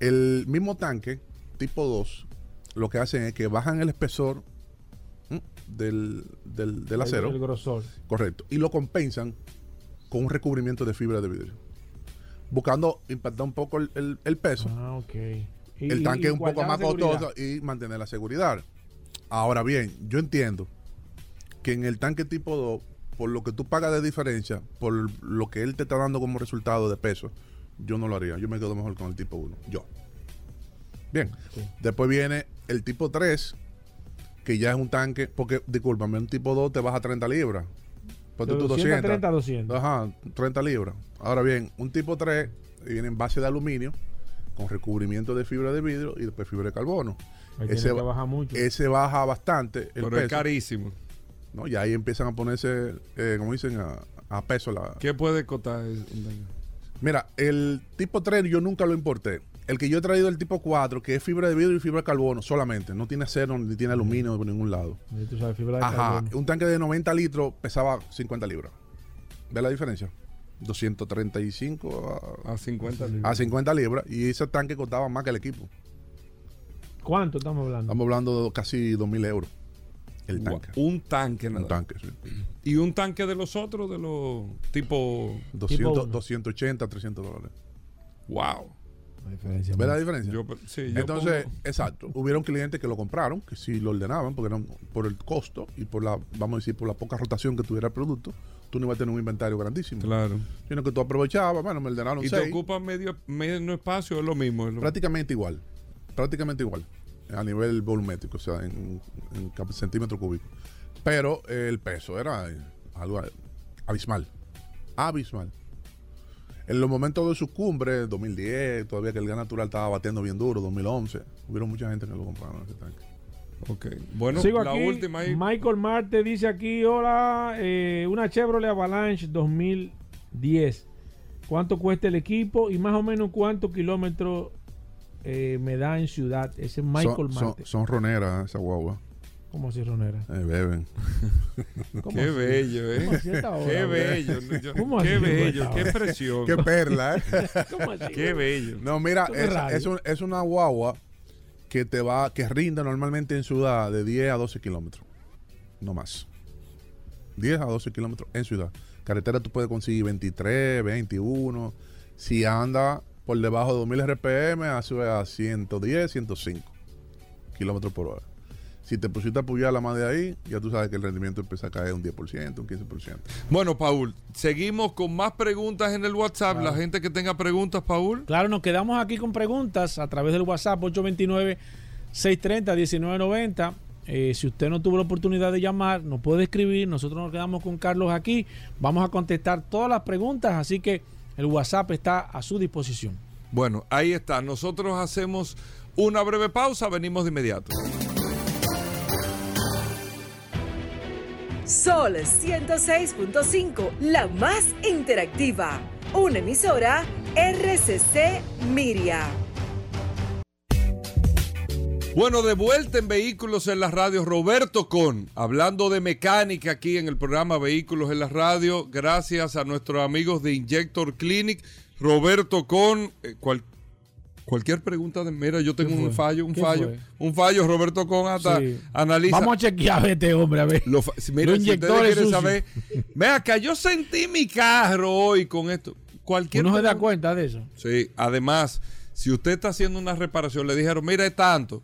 el mismo tanque, tipo 2, lo que hacen es que bajan el espesor del, del, del acero, El, el grosor. correcto, y lo compensan con un recubrimiento de fibra de vidrio. Buscando impactar un poco el, el- el peso Ah, ok. Y- el tanque y es un poco más costoso y mantener la seguridad. Ahora bien, yo entiendo que en el tanque tipo 2, por lo que tú pagas de diferencia, por lo que él te está dando como resultado de peso, yo no lo haría. Yo me quedo mejor con el tipo 1. Yo. Bien. Después viene el tipo 3, que ya es un tanque, porque, discúlpame, un tipo 2 te baja 30 libras. De tú 200 a 200. 30 a 200. Ajá, 30 libras. Ahora bien, un tipo 3 viene en base de aluminio, con recubrimiento de fibra de vidrio y después fibra de carbono. Ahí Ese, tiene que ba- bajar mucho. ese baja bastante el Pero es peso, carísimo. ¿no? Y ahí empiezan a ponerse, eh, como dicen, a, a peso la... ¿Qué puede costar? un tanque? Mira, el tipo 3 yo nunca lo importé. El que yo he traído el tipo 4, que es fibra de vidrio y fibra de carbono solamente. No tiene acero ni tiene aluminio por ningún lado. Y tú sabes, fibra de Ajá, carbono. un tanque de 90 litros pesaba 50 libras. ¿Ves la diferencia? 235 a, A 50 libras. a 50 libras y ese tanque costaba más que el equipo. ¿Cuánto estamos hablando? Estamos hablando de casi 2.000 euros. El tanque. Un tanque nada. Un tanque, sí. Y un tanque de los otros, de los tipo. 200, uno. 280, 300 dólares. Wow. La diferencia. ¿Ves la diferencia? Yo, sí, yo Entonces, pongo- exacto. Hubieron clientes que lo compraron, que sí lo ordenaban, porque eran por el costo y por la, vamos a decir, por la poca rotación que tuviera el producto, tú no ibas a tener un inventario grandísimo. Claro. Sino que tú aprovechabas, bueno, me ordenaron Y te seis. ocupa medio, medio espacio, es lo mismo. es lo- Prácticamente igual. Prácticamente igual. A nivel volumétrico, o sea, en, centímetros cúbicos. Pero eh, el peso era algo abismal. Abismal. En los momentos de su cumbre, 2010, todavía que el gas natural estaba batiendo bien duro, 2011, hubieron mucha gente que lo compraron ese tanque. Ok. Bueno, Sigo la aquí. última ahí. Michael Marte dice aquí, hola, eh, una Chevrolet Avalanche 2010. ¿Cuánto cuesta el equipo y más o menos cuántos kilómetros eh, me da en ciudad? Ese es Michael son, son, Marte. son roneras esa guagua. ¿Cómo así, Ronera? Eh, beben. ¿Cómo Qué así? bello, ¿eh? ¿Cómo así a esta hora, Qué bello. ¿no? Yo- ¿Cómo qué así, bello, qué presión. Qué perla, ¿eh? ¿Cómo así, Qué bello. No, mira, es, un- es una guagua que te va, que rinde normalmente en ciudad de 10 a 12 kilómetros. No más. 10 a 12 kilómetros en ciudad. Carretera tú puedes conseguir 23, 21. Si anda por debajo de 2000 RPM, sube a 110, 105 kilómetros por hora. Si te pusiste a apoyar la más de ahí, ya tú sabes que el rendimiento empieza a caer un 10%, un 15%. Bueno, Paul, seguimos con más preguntas en el WhatsApp. La gente que tenga preguntas, Paul. Claro, nos quedamos aquí con preguntas a través del WhatsApp 829-630-1990. Eh, si usted no tuvo la oportunidad de llamar, nos puede escribir. Nosotros nos quedamos con Carlos aquí. Vamos a contestar todas las preguntas, así que el WhatsApp está a su disposición. Bueno, ahí está. Nosotros hacemos una breve pausa, venimos de inmediato. Sol 106.5, la más interactiva. Una emisora RCC Miria. Bueno, de vuelta en Vehículos en la Radio, Roberto Con, hablando de mecánica aquí en el programa Vehículos en la Radio, gracias a nuestros amigos de Injector Clinic. Roberto Con, eh, cualquier pregunta de mira, yo tengo ¿Qué un fallo, un ¿Qué fallo, fue? un fallo, Roberto Con hasta Sí. analiza. Vamos a chequear a este hombre, a ver. Lo mira, Los si ustedes saber, ve acá, yo sentí mi carro hoy con esto. Cualquier Uno se da cuenta de eso. Sí, además, si usted está haciendo una reparación, le dijeron, mira, es tanto.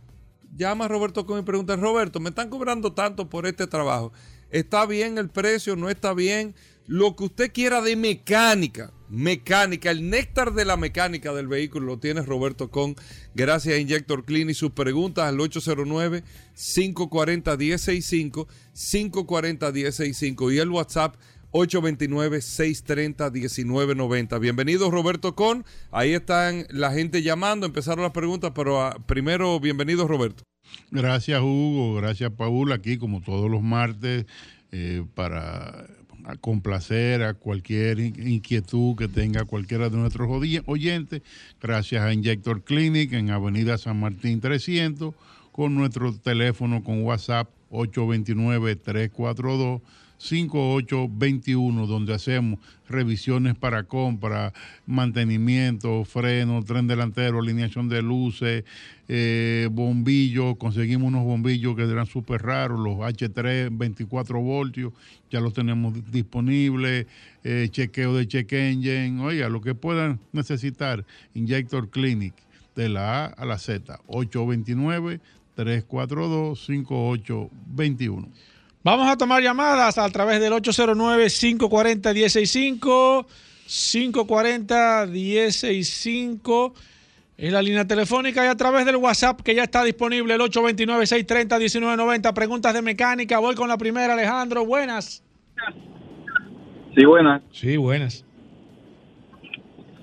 Llama a Roberto con y pregunta, Roberto, me están cobrando tanto por este trabajo. ¿Está bien el precio? ¿No está bien? Lo que usted quiera de mecánica, mecánica, el néctar de la mecánica del vehículo lo tiene Roberto con, gracias a Injector Clinic. Sus preguntas al 809-540-1065, 540-1065 y el WhatsApp 829-630-1990. Bienvenido Roberto Con. Ahí están la gente llamando, empezaron las preguntas, pero ah, primero, bienvenido Roberto. Gracias Hugo, gracias Paul, aquí como todos los martes, eh, para complacer a cualquier in- inquietud que tenga cualquiera de nuestros oy- oyentes, gracias a Injector Clinic en Avenida San Martín 300, con nuestro teléfono con WhatsApp 829-342. 5821, donde hacemos revisiones para compra, mantenimiento, freno, tren delantero, alineación de luces, eh, bombillos. Conseguimos unos bombillos que eran súper raros, los H3 24 voltios, ya los tenemos disponibles. eh, chequeo de check engine, oiga, lo que puedan necesitar, Injector Clinic, de la A a la Z, 829-342-5821. Vamos a tomar llamadas a través del 809-540-165, 540-165. En la línea telefónica y a través del WhatsApp que ya está disponible, el 829-630-1990. Preguntas de mecánica. Voy con la primera, Alejandro. Buenas. Sí, buenas. Sí, buenas.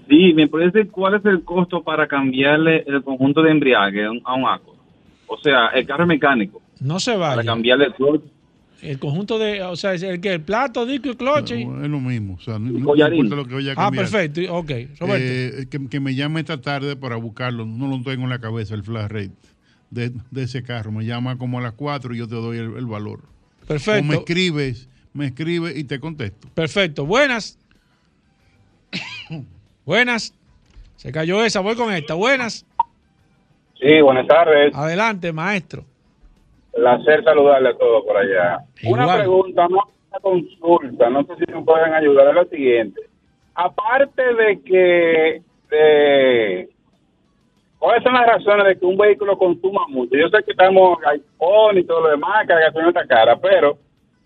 Sí, ¿me puedes decir cuál es el costo para cambiarle el conjunto de embriague a un, a un Accord? O sea, el carro mecánico, No se para vaya. cambiarle el. El conjunto de, o sea, es el que el plato, disco y cloche. No, es lo mismo. O sea, no, importa lo que vaya a ah, cambiar. perfecto. Ok, Roberto. Eh, que, que me llame esta tarde para buscarlo. No lo tengo en la cabeza el flash rate de, de ese carro. Me llama como a las 4 y yo te doy el, el valor. O me perfecto. escribes, me escribes y te contesto. Perfecto. Buenas. buenas. Se cayó esa. Voy con esta. Buenas. Sí, buenas tardes. Adelante, maestro. Placer saludarle a todos por allá. Igual. Una pregunta, no una consulta, no sé si me pueden ayudar, es lo siguiente. Aparte de que, de, ¿cuáles son las razones de que un vehículo consuma mucho? Yo sé que estamos iPhone y todo lo demás, que la gasolina está cara, pero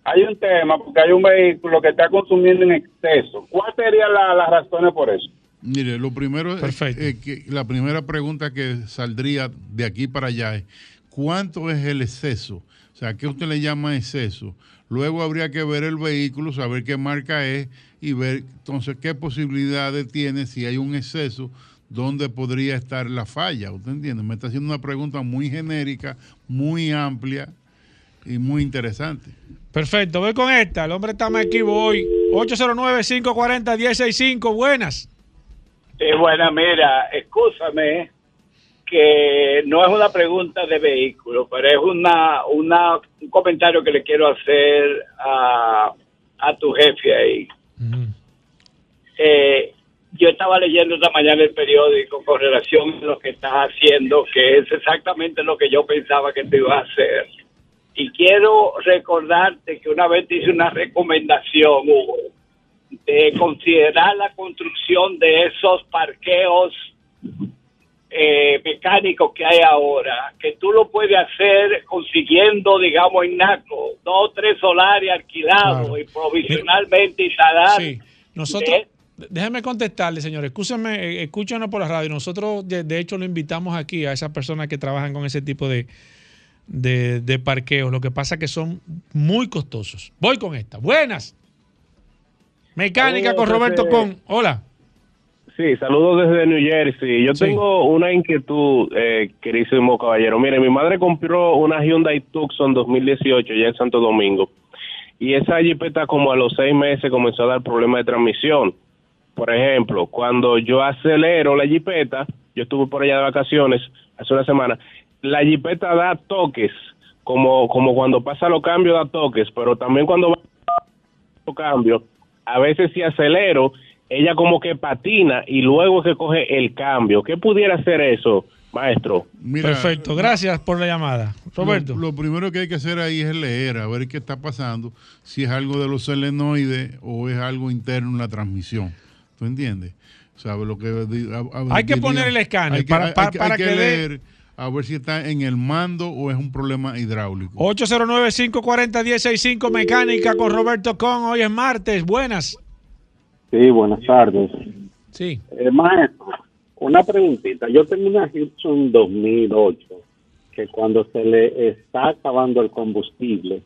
hay un tema, porque hay un vehículo que está consumiendo en exceso. ¿Cuáles serían la- las razones por eso? Mire, lo primero es Perfecto. eh, que la primera pregunta que saldría de aquí para allá es ¿cuánto es el exceso? O sea, ¿qué usted le llama exceso? Luego habría que ver el vehículo, saber qué marca es y ver entonces qué posibilidades tiene si hay un exceso, dónde podría estar la falla. ¿Usted entiende? Me está haciendo una pregunta muy genérica, muy amplia y muy interesante. Perfecto. Voy con esta. El hombre está más equivo hoy. 809-540-165. Buenas. Sí, bueno, mira, escúchame que no es una pregunta de vehículo, pero es una, una un comentario que le quiero hacer a, a tu jefe ahí. Eh, yo estaba leyendo esta mañana el periódico con relación a lo que estás haciendo, que es exactamente lo que yo pensaba que te ibas a hacer. Y quiero recordarte que una vez te hice una recomendación, Hugo, de considerar la construcción de esos parqueos eh, mecánicos que hay ahora, que tú lo puedes hacer consiguiendo, digamos, en NACO, dos o tres solares alquilados Claro. y provisionalmente instalar. Sí. Nosotros, déjeme contestarle, señor. Escúchame, eh, escúchanos por la radio. Nosotros, de, de hecho, lo invitamos aquí a esas personas que trabajan con ese tipo de, de, de parqueos. Lo que pasa es que son muy costosos. Voy con esta. Buenas. Mecánica con Roberto Con. Hola. Sí, saludos desde New Jersey. Yo Sí. tengo una inquietud, eh, queridísimo caballero. Mire, mi madre compró una Hyundai Tucson 2018 ya en Santo Domingo. Y esa jipeta como a los seis meses comenzó a dar problemas de transmisión. Por ejemplo, cuando yo acelero la jipeta, yo estuve por allá de vacaciones hace una semana, la jipeta da toques, como, como cuando pasa los cambios da toques, pero también cuando va los cambios, a veces si acelero, ella como que patina y luego que coge el cambio. ¿Qué pudiera ser eso, maestro? Perfecto. Gracias por la llamada. Roberto. Lo, lo primero que hay que hacer ahí es leer, a ver qué está pasando, si es algo de los selenoides o es algo interno en la transmisión. ¿Tú entiendes? ¿Sabes lo que a- a- Hay que diría- poner el escáner hay que- para- para- hay para hay que que leer a ver si está en el mando o es un problema hidráulico. 809-540-165 Mecánica con Roberto Con. Hoy es martes. Buenas. Sí, buenas tardes. Sí. Eh, maestro, una preguntita. Yo tengo una Gibson 2008 que cuando se le está acabando el combustible,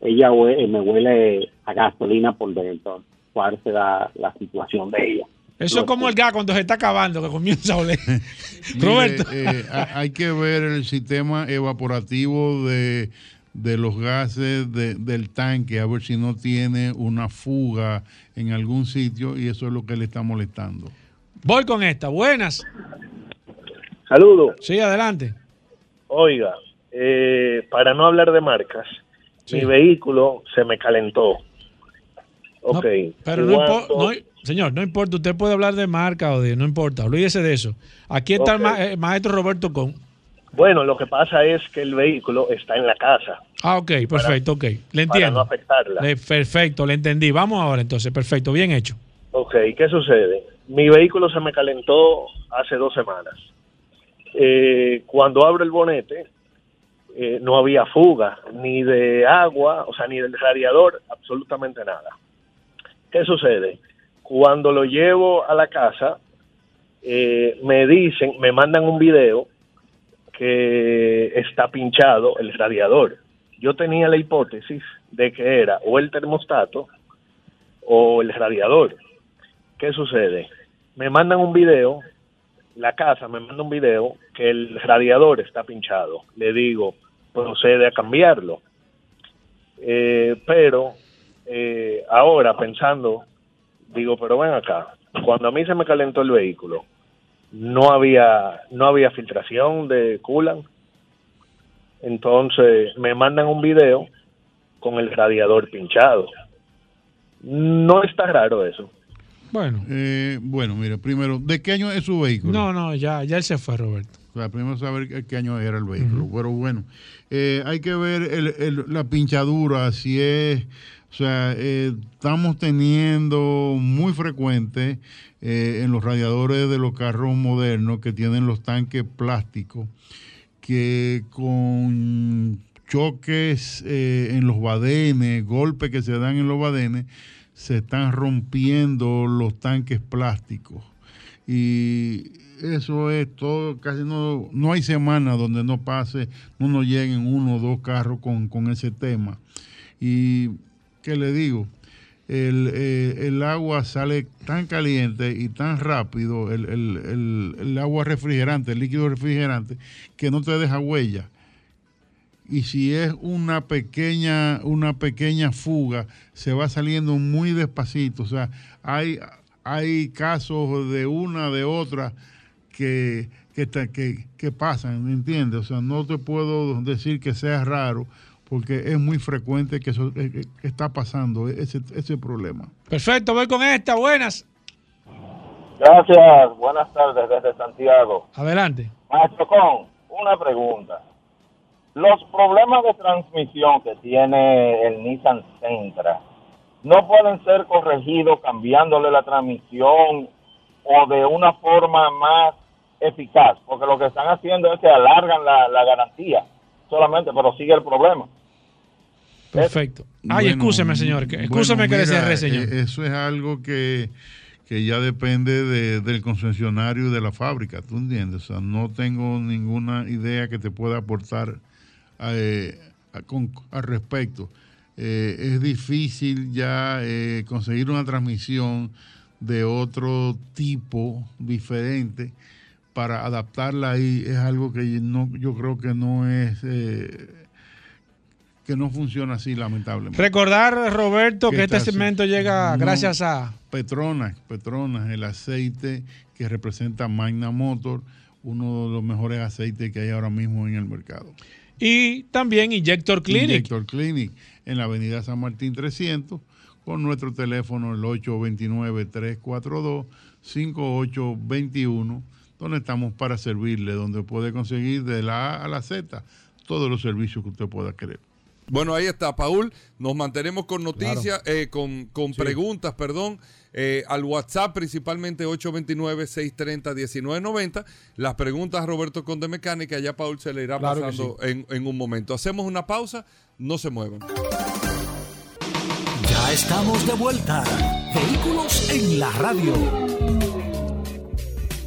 ella hue- me huele a gasolina por dentro. ¿Cuál será la situación de ella? Eso es como el gas cuando se está acabando, que comienza a oler. Mire, Roberto. eh, ha- hay que ver el sistema evaporativo de, de los gases de- del tanque, a ver si no tiene una fuga en algún sitio y eso es lo que le está molestando. Voy con esta. Buenas. Saludos. Sí, adelante. Oiga, eh, para no hablar de marcas, mi vehículo se me calentó. Ok. Pero no ¿cuánto- importa, señor, no importa, usted puede hablar de marca o de, no importa, olvídese de eso. Aquí está el ma- eh, maestro Roberto Con. Bueno, lo que pasa es que el vehículo está en la casa. Ah, ok, perfecto, ok. Le Para entiendo. no afectarla. Le- perfecto, le entendí. Vamos ahora entonces, perfecto, bien hecho. Ok, ¿qué sucede? Mi vehículo se me calentó hace dos semanas. Eh, cuando abro el bonete, eh, no había fuga, ni de agua, o sea, ni del radiador, absolutamente nada. ¿Qué sucede? Cuando lo llevo a la casa, eh, me dicen, me mandan un video que está pinchado el radiador. Yo tenía la hipótesis de que era o el termostato o el radiador. ¿Qué sucede? Me mandan un video, la casa me manda un video que el radiador está pinchado. Le digo, procede a cambiarlo. Eh, pero eh, ahora pensando, digo, pero ven acá, cuando a mí se me calentó el vehículo, no había, no había filtración de coolant. Entonces me mandan un video con el radiador pinchado. No está raro eso. Bueno. Eh, bueno, mire, primero, ¿de qué año es su vehículo? No, no, ya, ya él se fue, Roberto. O sea, primero saber qué- año era el vehículo. Pero bueno, eh, hay que ver el- el- la pinchadura, si es, o sea, eh, estamos teniendo muy frecuente eh, en los radiadores de los carros modernos que tienen los tanques plásticos, que con choques eh, en los badenes, golpes que se dan en los badenes, se están rompiendo los tanques plásticos. Y eso es todo, casi no, no hay semana donde no pase, no nos lleguen uno o dos carros con, con ese tema. Y, ¿qué le digo? El, eh, el agua sale tan caliente y tan rápido, el, el- el- agua refrigerante, el líquido refrigerante, que no te deja huella y si es una pequeña una pequeña fuga se va saliendo muy despacito o sea hay hay casos de una de otra que que, que, que pasan ¿me entiendes? o sea no te puedo decir que sea raro porque es muy frecuente que eso eh, que- que está pasando ese, ese problema Perfecto, voy con esta. Buenas. Gracias, buenas tardes desde Santiago. Adelante. Maestro Con, una pregunta. Los problemas de transmisión que tiene el Nissan Sentra no pueden ser corregidos cambiándole la transmisión o de una forma más eficaz, porque lo que están haciendo es que alargan la, la garantía solamente, pero sigue el problema. Perfecto. Ay, Bueno, excúseme, señor. Excúseme bueno, que mira, señor. eh, Eso es algo que, que ya depende de- del concesionario y de la fábrica, ¿tú entiendes? O sea, no tengo ninguna idea que te pueda aportar eh, a- con- al respecto. Eh, es difícil ya eh, conseguir una transmisión de otro tipo diferente para adaptarla ahí. Es algo que no, yo creo que no es... que no funciona así, lamentablemente. Recordar, Roberto, ¿Qué que este segmento llega No, gracias a Petronas, Petronas, el aceite que representa Magna Motor, uno de los mejores aceites que hay ahora mismo en el mercado. y también Injector Clinic. Injector Clinic en la avenida San Martín 300 con nuestro teléfono el 829-342-5821 donde estamos para servirle, donde puede conseguir de la A a la Z todos los servicios que usted pueda querer. Bueno, ahí está, Paul. Nos mantenemos con noticias, eh, con, con preguntas, perdón, eh, al WhatsApp principalmente 829-630-1990. Las preguntas a Roberto Conde Mecánica, ya Paul se le irá Claro pasando en, en un momento. Hacemos una pausa, no se muevan. Ya estamos de vuelta. Vehículos en la radio.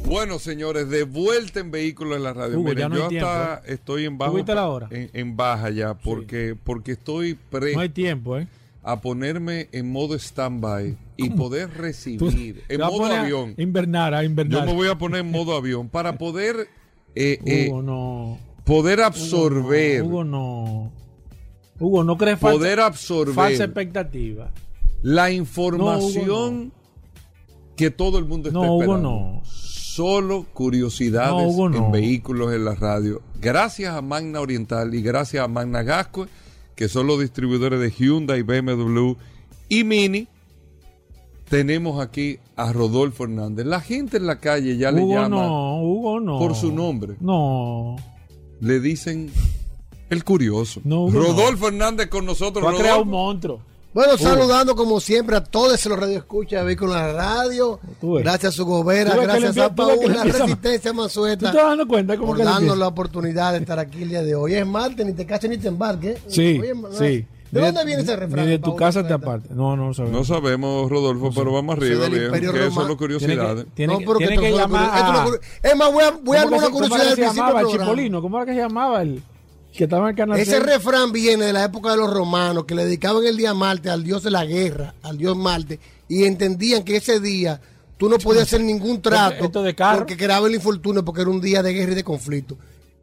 Bueno, señores, de vuelta en vehículos en la radio. Hugo, Miren, ya no yo hay hasta tiempo, ¿eh? estoy en ¿Tú baja. la hora? En, en baja ya, porque, porque estoy pre No hay tiempo, ¿eh? a ponerme en modo stand-by y poder recibir en modo poner a avión. Invernar, a Yo invernar. me voy a poner en modo avión para poder eh, eh, Hugo, no. poder absorber, Hugo, no. Hugo, no crees falsa, poder absorber falsa expectativa. la información que todo el mundo está No, Hugo, esperando. no. Solo curiosidades No, no. en vehículos en la radio. Gracias a Magna Oriental y gracias a Magna Gasco, que son los distribuidores de Hyundai, BMW y Mini, tenemos aquí a Rodolfo Hernández. La gente en la calle ya le llama no. Hugo, no. por su nombre. No. Le dicen el curioso. Hugo, Rodolfo Hernández con nosotros. Tú has creado un monstruo. Bueno, saludando como siempre a todos los radioescuchas de la Radio. Tú. Gracias a su gobera, Tú gracias a tú Paul, la resistencia ¿Tú mansueta. te das dando cuenta cómo por que darnos la oportunidad de estar aquí el día de hoy. Es martes, ni te cases ni te embarques. Sí, Oye, sí. ¿De dónde viene ese refrán? Ni de tu casa te aparte. No, no sabemos. No sabemos, Rodolfo, pero vamos arriba, bien, que eso es lo curiosidades. Tiene No, que, pero que tiene que llamar es a- más, voy a, voy a ¿Cómo dar que una se- cómo curiosidad era del que se principio llamaba del el programa. Chipolino? ¿Cómo era que se llamaba el que estaba en el canal Ese refrán viene de la época de los romanos que le dedicaban el día Marte al dios de la guerra, al dios Marte, y entendían que ese día tú no podías hacer ningún trato de porque creaba el infortunio porque era un día de guerra y de conflicto.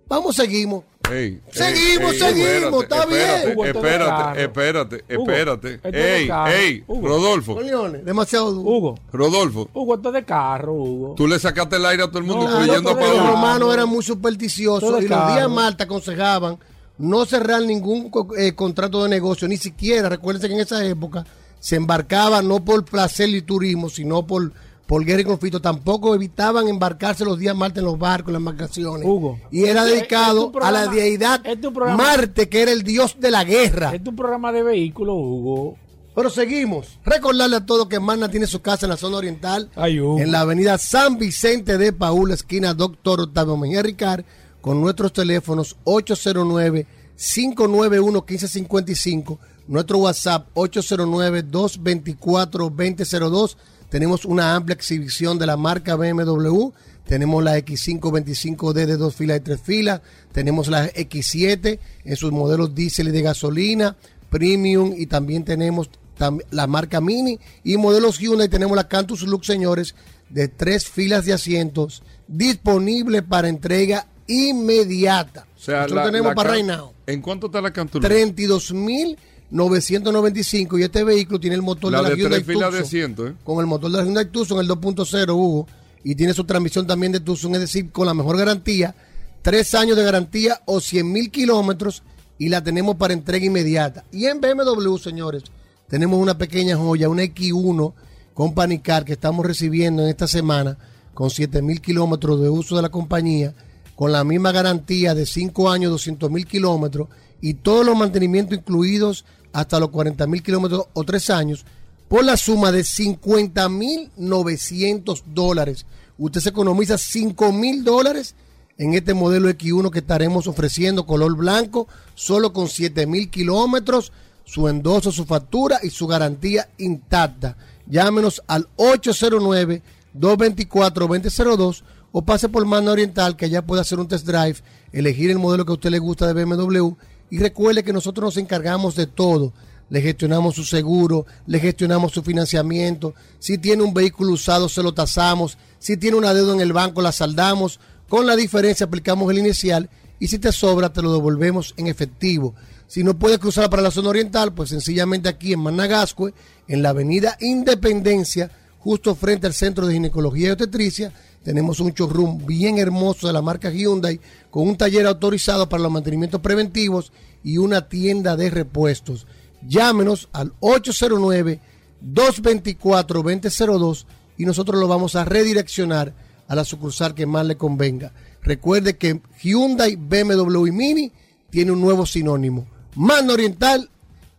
Vamos, seguimos. Ey, Seguimos, ey, seguimos, está bien. espérate, Hugo, es Espérate, espérate, Hugo, espérate. esto es Ey, ey, Hugo. Rodolfo, Leones, demasiado duro. Hugo. Rodolfo, Hugo, esto es de carro, Hugo. tú le sacaste el aire a todo el mundo, Claro, incluyendo a porque los romanos eran muy supersticiosos y los días caro. Malta aconsejaban no cerrar ningún eh, contrato de negocio, ni siquiera, recuérdense que en esa época se embarcaba no por placer y turismo, sino por, por guerra y conflicto. Tampoco evitaban embarcarse los días Malta en los barcos, en las embarcaciones. Hugo. Y era Este- dedicado programa- a la deidad este Marte, que era el dios de la guerra. Este es un programa de vehículos, Hugo. Pero seguimos. Recordarle a todos que Magna tiene su casa en la zona oriental, Ay, en la avenida San Vicente de Paúl, esquina Doctor Octavio Mejía Ricard, con nuestros teléfonos 809-591-1555, nuestro WhatsApp 809-224-2002. Tenemos una amplia exhibición de la marca BMW. Tenemos la X525D de dos filas y tres filas. Tenemos la X7 en sus modelos diésel y de gasolina, premium y también tenemos la marca Mini y modelos Hyundai. Tenemos la Cantus Lux, señores, de tres filas de asientos disponible para entrega inmediata. O sea, Esto la- tenemos la para right now. ¿En cuánto está la cantura? 32.995 y este vehículo tiene el motor La de la de Hyundai Tucson, asiento, ¿eh? con el motor de la Hyundai Tucson, el 2.0 Hugo, y tiene su transmisión también de Tucson, es decir, con la mejor garantía, tres años de garantía o 100 mil kilómetros y la tenemos para entrega inmediata. Y en BMW, señores, tenemos una pequeña joya, una X1 Company Car que estamos recibiendo en esta semana con 7 mil kilómetros de uso de la compañía, con la misma garantía de 5 años, 200 mil kilómetros y todos los mantenimientos incluidos hasta los 40 mil kilómetros o 3 años por la suma de 50 mil 900 dólares. usted se economiza 5 mil dólares en este modelo X1 que estaremos ofreciendo color blanco, solo con 7 mil kilómetros, su endoso, su factura y su garantía intacta. Llámenos al 809-224-2002 o pase por Mano Oriental que allá puede hacer un test drive, elegir el modelo que a usted le gusta de BMW y recuerde que nosotros nos encargamos de todo. Le gestionamos su seguro, le gestionamos su financiamiento. Si tiene un vehículo usado, se lo tasamos. Si tiene una deuda en el banco, la saldamos. Con la diferencia aplicamos el inicial y si te sobra, te lo devolvemos en efectivo. Si no puedes cruzar para la zona oriental, pues sencillamente aquí en Managascue, en la avenida Independencia, justo frente al Centro de Ginecología y Obstetricia, tenemos un showroom bien hermoso de la marca Hyundai, con un taller autorizado para los mantenimientos preventivos y una tienda de repuestos. Llámenos al 809-224-2002 y nosotros lo vamos a redireccionar a la sucursal que más le convenga. Recuerde que Hyundai, BMW Mini tiene un nuevo sinónimo. Mano Oriental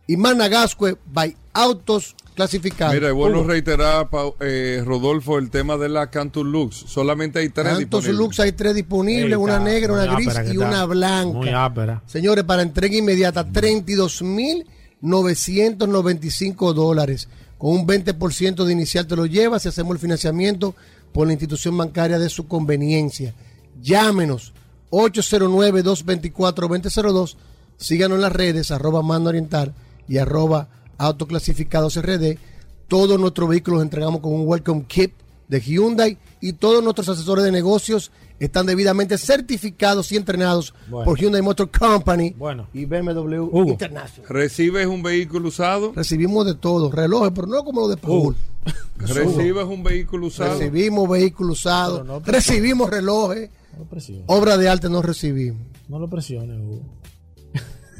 y Managascue by Autos Clasificados. Mira, es bueno Hugo. reiterar, eh, Rodolfo, el tema de la Cantus Lux. Solamente hay tres Tantos disponibles. Lux hay tres disponibles, Ey, una está negra, una gris y está. una blanca. Muy ápera. Señores, para entrega inmediata, 32.995 dólares. Con un 20% de inicial te lo llevas si hacemos el financiamiento por la institución bancaria de su conveniencia. Llámenos 809-224-2002. Síganos en las redes, arroba mando oriental y arroba autoclasificados RD. Todos nuestros vehículos los entregamos con un welcome kit de Hyundai y todos nuestros asesores de negocios están debidamente certificados y entrenados Bueno. por Hyundai Motor Company Bueno. y BMW International. ¿Recibes un vehículo usado? Recibimos de todo, relojes, pero no como los de Paul. ¿Recibes un vehículo usado? Recibimos vehículos usados, no- recibimos relojes, No obra de arte no recibimos. No lo presiones, Hugo.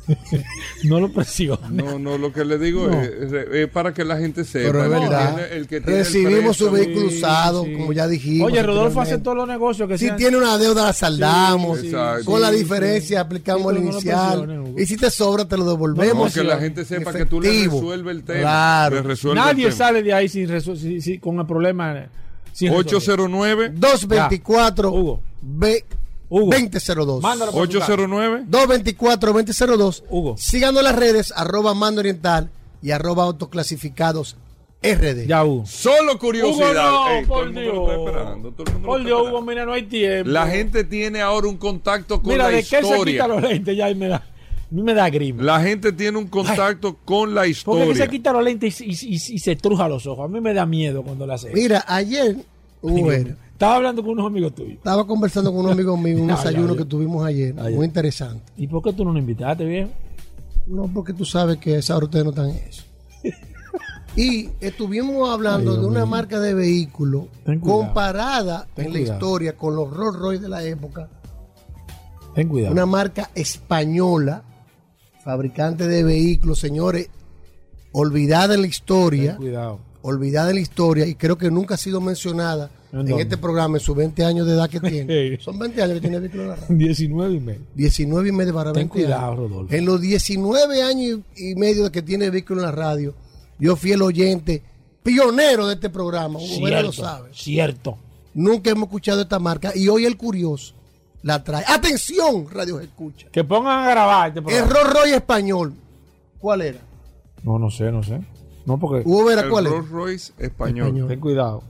no lo presiones. No, no, lo que le digo No. es, es- es para que la gente sepa. Pero es el que verdad. tiene- el que tiene el Recibimos su vehículo usado, como ya dijimos. Oye, Rodolfo hace todos los negocios que Si sean- tiene una deuda, la saldamos. Sí. Con la sí, diferencia, aplicamos Sí, el no inicial. y si te sobra, te lo devolvemos. No, que la gente sepa que tú le resuelves el tema. Claro. Le resuelve Nadie el tema. sale de ahí sin, resu- sin- sin- con el problema. eh, sin resolver. 809 224 Hugo. B Hugo. 2002. Mándalo por tu 809 224 2002. Hugo. Síganos las redes, arroba mando oriental y arroba autoclasificados RD. Ya, Hugo. Solo curiosidad. Hugo, no, Ey, todo por el mundo lo está Dios. esperando, todo el mundo lo Por está Dios, esperando. Hugo, mira, no hay tiempo. La gente tiene ahora un contacto con Mira, la de qué se quita historia. los lentes ya y me da, a mí me da grima. La gente tiene un contacto con la Porque historia. que se quita los lentes y, y- y- y se truja los ojos. A mí me da miedo cuando lo hace. Mira, ayer, era, Estaba hablando con unos amigos tuyos. estaba conversando con un amigo mío, un Ay, desayuno ay, que tuvimos ayer, Ay, muy interesante. ¿Y por qué tú no nos invitaste, viejo? No, porque tú sabes que a esa hora ustedes no están en eso. Y estuvimos hablando Ay, de una marca de vehículo Ten cuidado. comparada Ten en la historia con los Rolls Royce de la época. Ten cuidado. Una marca española, fabricante de vehículos, señores, olvidada en la Ten historia, cuidado. olvidada en la historia y creo que nunca ha sido mencionada ¿En este programa en sus 20 años de edad que tiene. Son 20 años que tiene el vehículo en la radio. 19 y medio. 19 y medio para Ten 20 cuidado, años. Rodolfo. En los 19 años y medio de que tiene el vehículo en la radio, yo fui el oyente pionero de este programa. Hugo Vera lo Cierto, sabe. cierto. Nunca hemos escuchado esta marca y hoy el curioso la trae. Atención, Radio Escucha. Que pongan a grabar este programa. El Rolls Royce español. ¿Cuál era? No, no sé, no sé. No, porque. Hugo Vera, El ¿cuál era? Rolls Royce español. Español. Ten cuidado.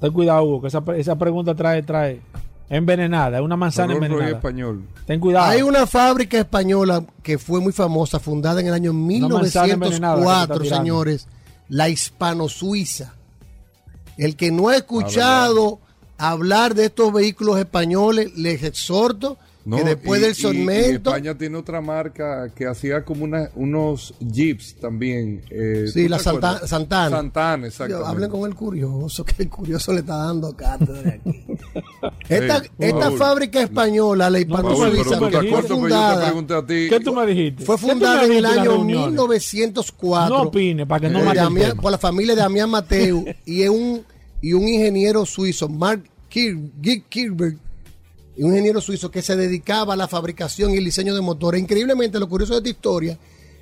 Ten cuidado, Hugo, que esa, esa pregunta trae, trae envenenada. Es una manzana Royce envenenada. español. Ten cuidado. Hay una fábrica española que fue muy famosa, fundada en el año manzana envenenada que te 1904, está tirando. señores, la hispano-suiza. El que no ha escuchado hablar de estos vehículos españoles, les exhorto No, que después y- del segmento, España tiene otra marca que hacía como una- unos jeeps también. eh, sí, ¿tú la Santa-? Santana. Santana, exactamente. hablen con el curioso, que el curioso le está dando cátedra aquí. Esta, Hey, esta Paul. fábrica española, la hispano-suiza, te fue acuerdas que yo te fundada, pregunté a ti. ¿Qué tú me dijiste? fue ¿Qué tú me fundada en el año reuniones? 1904. No opine, para que no Eh, Damián- por la familia de Damián Mateo y es un y un ingeniero suizo, Mark Kirberg, un ingeniero suizo que se dedicaba a la fabricación y el diseño de motores. Increíblemente, lo curioso de esta historia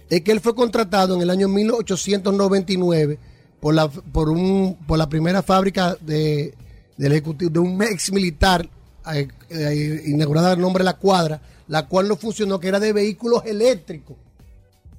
es que él fue contratado en el año 1899 por la, por un, por la primera fábrica de, ejecutivo, de un ex militar, eh, eh, inaugurada el nombre la cuadra, la cual no funcionó, que era de vehículos eléctricos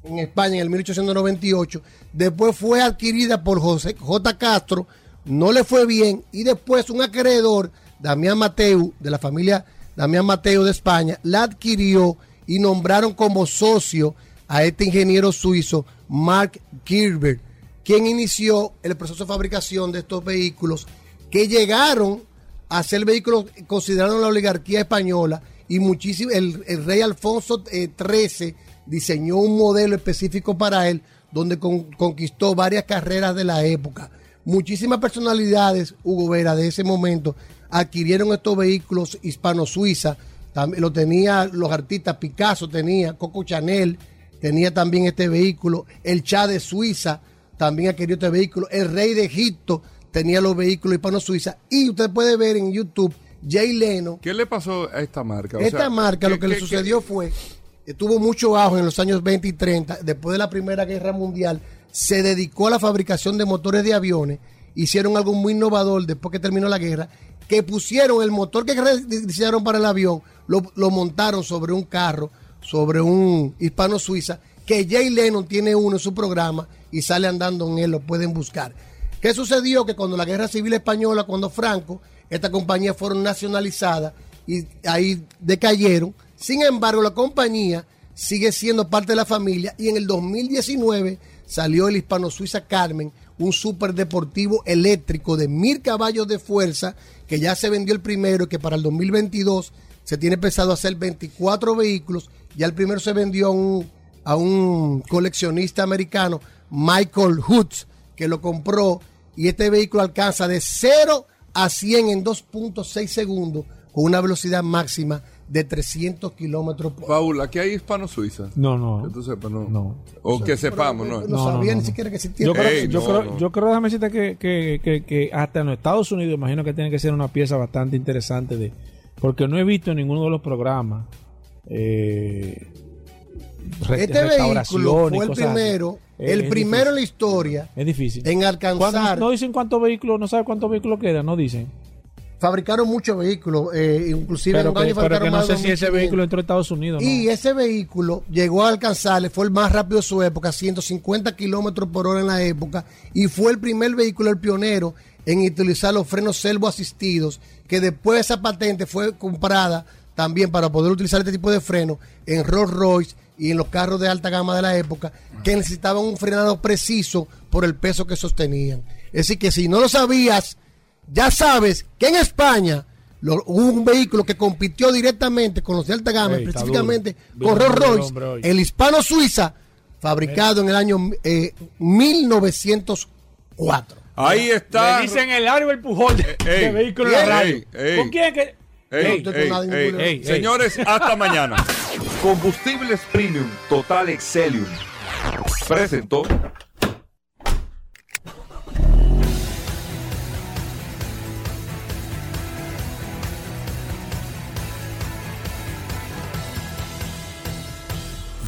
en España en el 1898. Después fue adquirida por José J. Castro, no le fue bien, y después un acreedor, Damián Mateu, de la familia Damián Mateo de España, la adquirió y nombraron como socio a este ingeniero suizo, Mark Kirber, quien inició el proceso de fabricación de estos vehículos que llegaron a ser vehículos considerados la oligarquía española y muchísimo, el, el rey Alfonso XIII diseñó un modelo específico para él donde con- conquistó varias carreras de la época. Muchísimas personalidades, Hugo Vera, de ese momento, adquirieron estos vehículos hispano-suiza. También lo tenía los artistas, Picasso tenía, Coco Chanel tenía también este vehículo, el Cha de Suiza también adquirió este vehículo, el rey de Egipto tenía los vehículos hispano-suiza. Y usted puede ver en YouTube, Jay Leno, ¿Qué le pasó a esta marca? O esta sea, marca lo ¿qué- que le qué- sucedió fue tuvo mucho auge en los años 20 y 30, después de la Primera Guerra Mundial, se dedicó a la fabricación de motores de aviones, hicieron algo muy innovador después que terminó la guerra, que pusieron el motor que diseñaron para el avión, lo, montaron sobre un carro, sobre un hispano-suiza, que Jay Lennon tiene uno en su programa y sale andando en él, lo pueden buscar. ¿Qué sucedió? Que cuando la guerra civil española, cuando Franco, estas compañías fueron nacionalizadas y ahí decayeron. Sin embargo, la compañía sigue siendo parte de la familia y en el 2019 salió el hispano suiza Carmen, un superdeportivo eléctrico de mil caballos de fuerza que ya se vendió el primero y que para el 2022 se tiene pensado hacer 24 vehículos. Ya el primero se vendió a un, a un coleccionista americano, Michael Hoods, que lo compró y este vehículo alcanza de 0 a 100 en 2.6 segundos con una velocidad máxima de 300 kilómetros por hora. Paul, aquí hay hispano-suiza. No, no. Que tú sepas, no. O que sepamos, ¿no? No, sabía ni siquiera que existía. Yo creo, Ey, yo, no, creo, no. yo creo, déjame decirte que, que, que, que hasta en los Estados Unidos imagino que tiene que ser una pieza bastante interesante de porque no he visto en ninguno de los programas eh, Este vehículo fue el primero, Es- el es primero en la historia Es difícil. en alcanzar. no dicen cuántos vehículos, no sabe cuántos vehículos quedan, no dicen. Fabricaron muchos vehículos, eh, inclusive Pero en un que, año pero que no más de sé si ese 2.500. vehículo entró a Estados Unidos. ¿no? Y ese vehículo llegó a alcanzarle, fue el más rápido de su época, 150 kilómetros por hora en la época, y fue el primer vehículo, el pionero, en utilizar los frenos servo asistidos, que después esa patente fue comprada también para poder utilizar este tipo de freno en Rolls Royce y en los carros de alta gama de la época, que necesitaban un frenado preciso por el peso que sostenían. Es decir, que si no lo sabías, ya sabes que en España lo- hubo un vehículo que compitió directamente con los de alta gama, Ey, específicamente con Rolls el Royce, el hispano Suiza, fabricado en el año eh, 1904. Ahí está. Le dicen el Arbel Pujol de, de vehículo ey, radio. ¿Con quién que.? Ey, ey. Señores, hasta mañana. Combustibles Premium Total Excelium presentó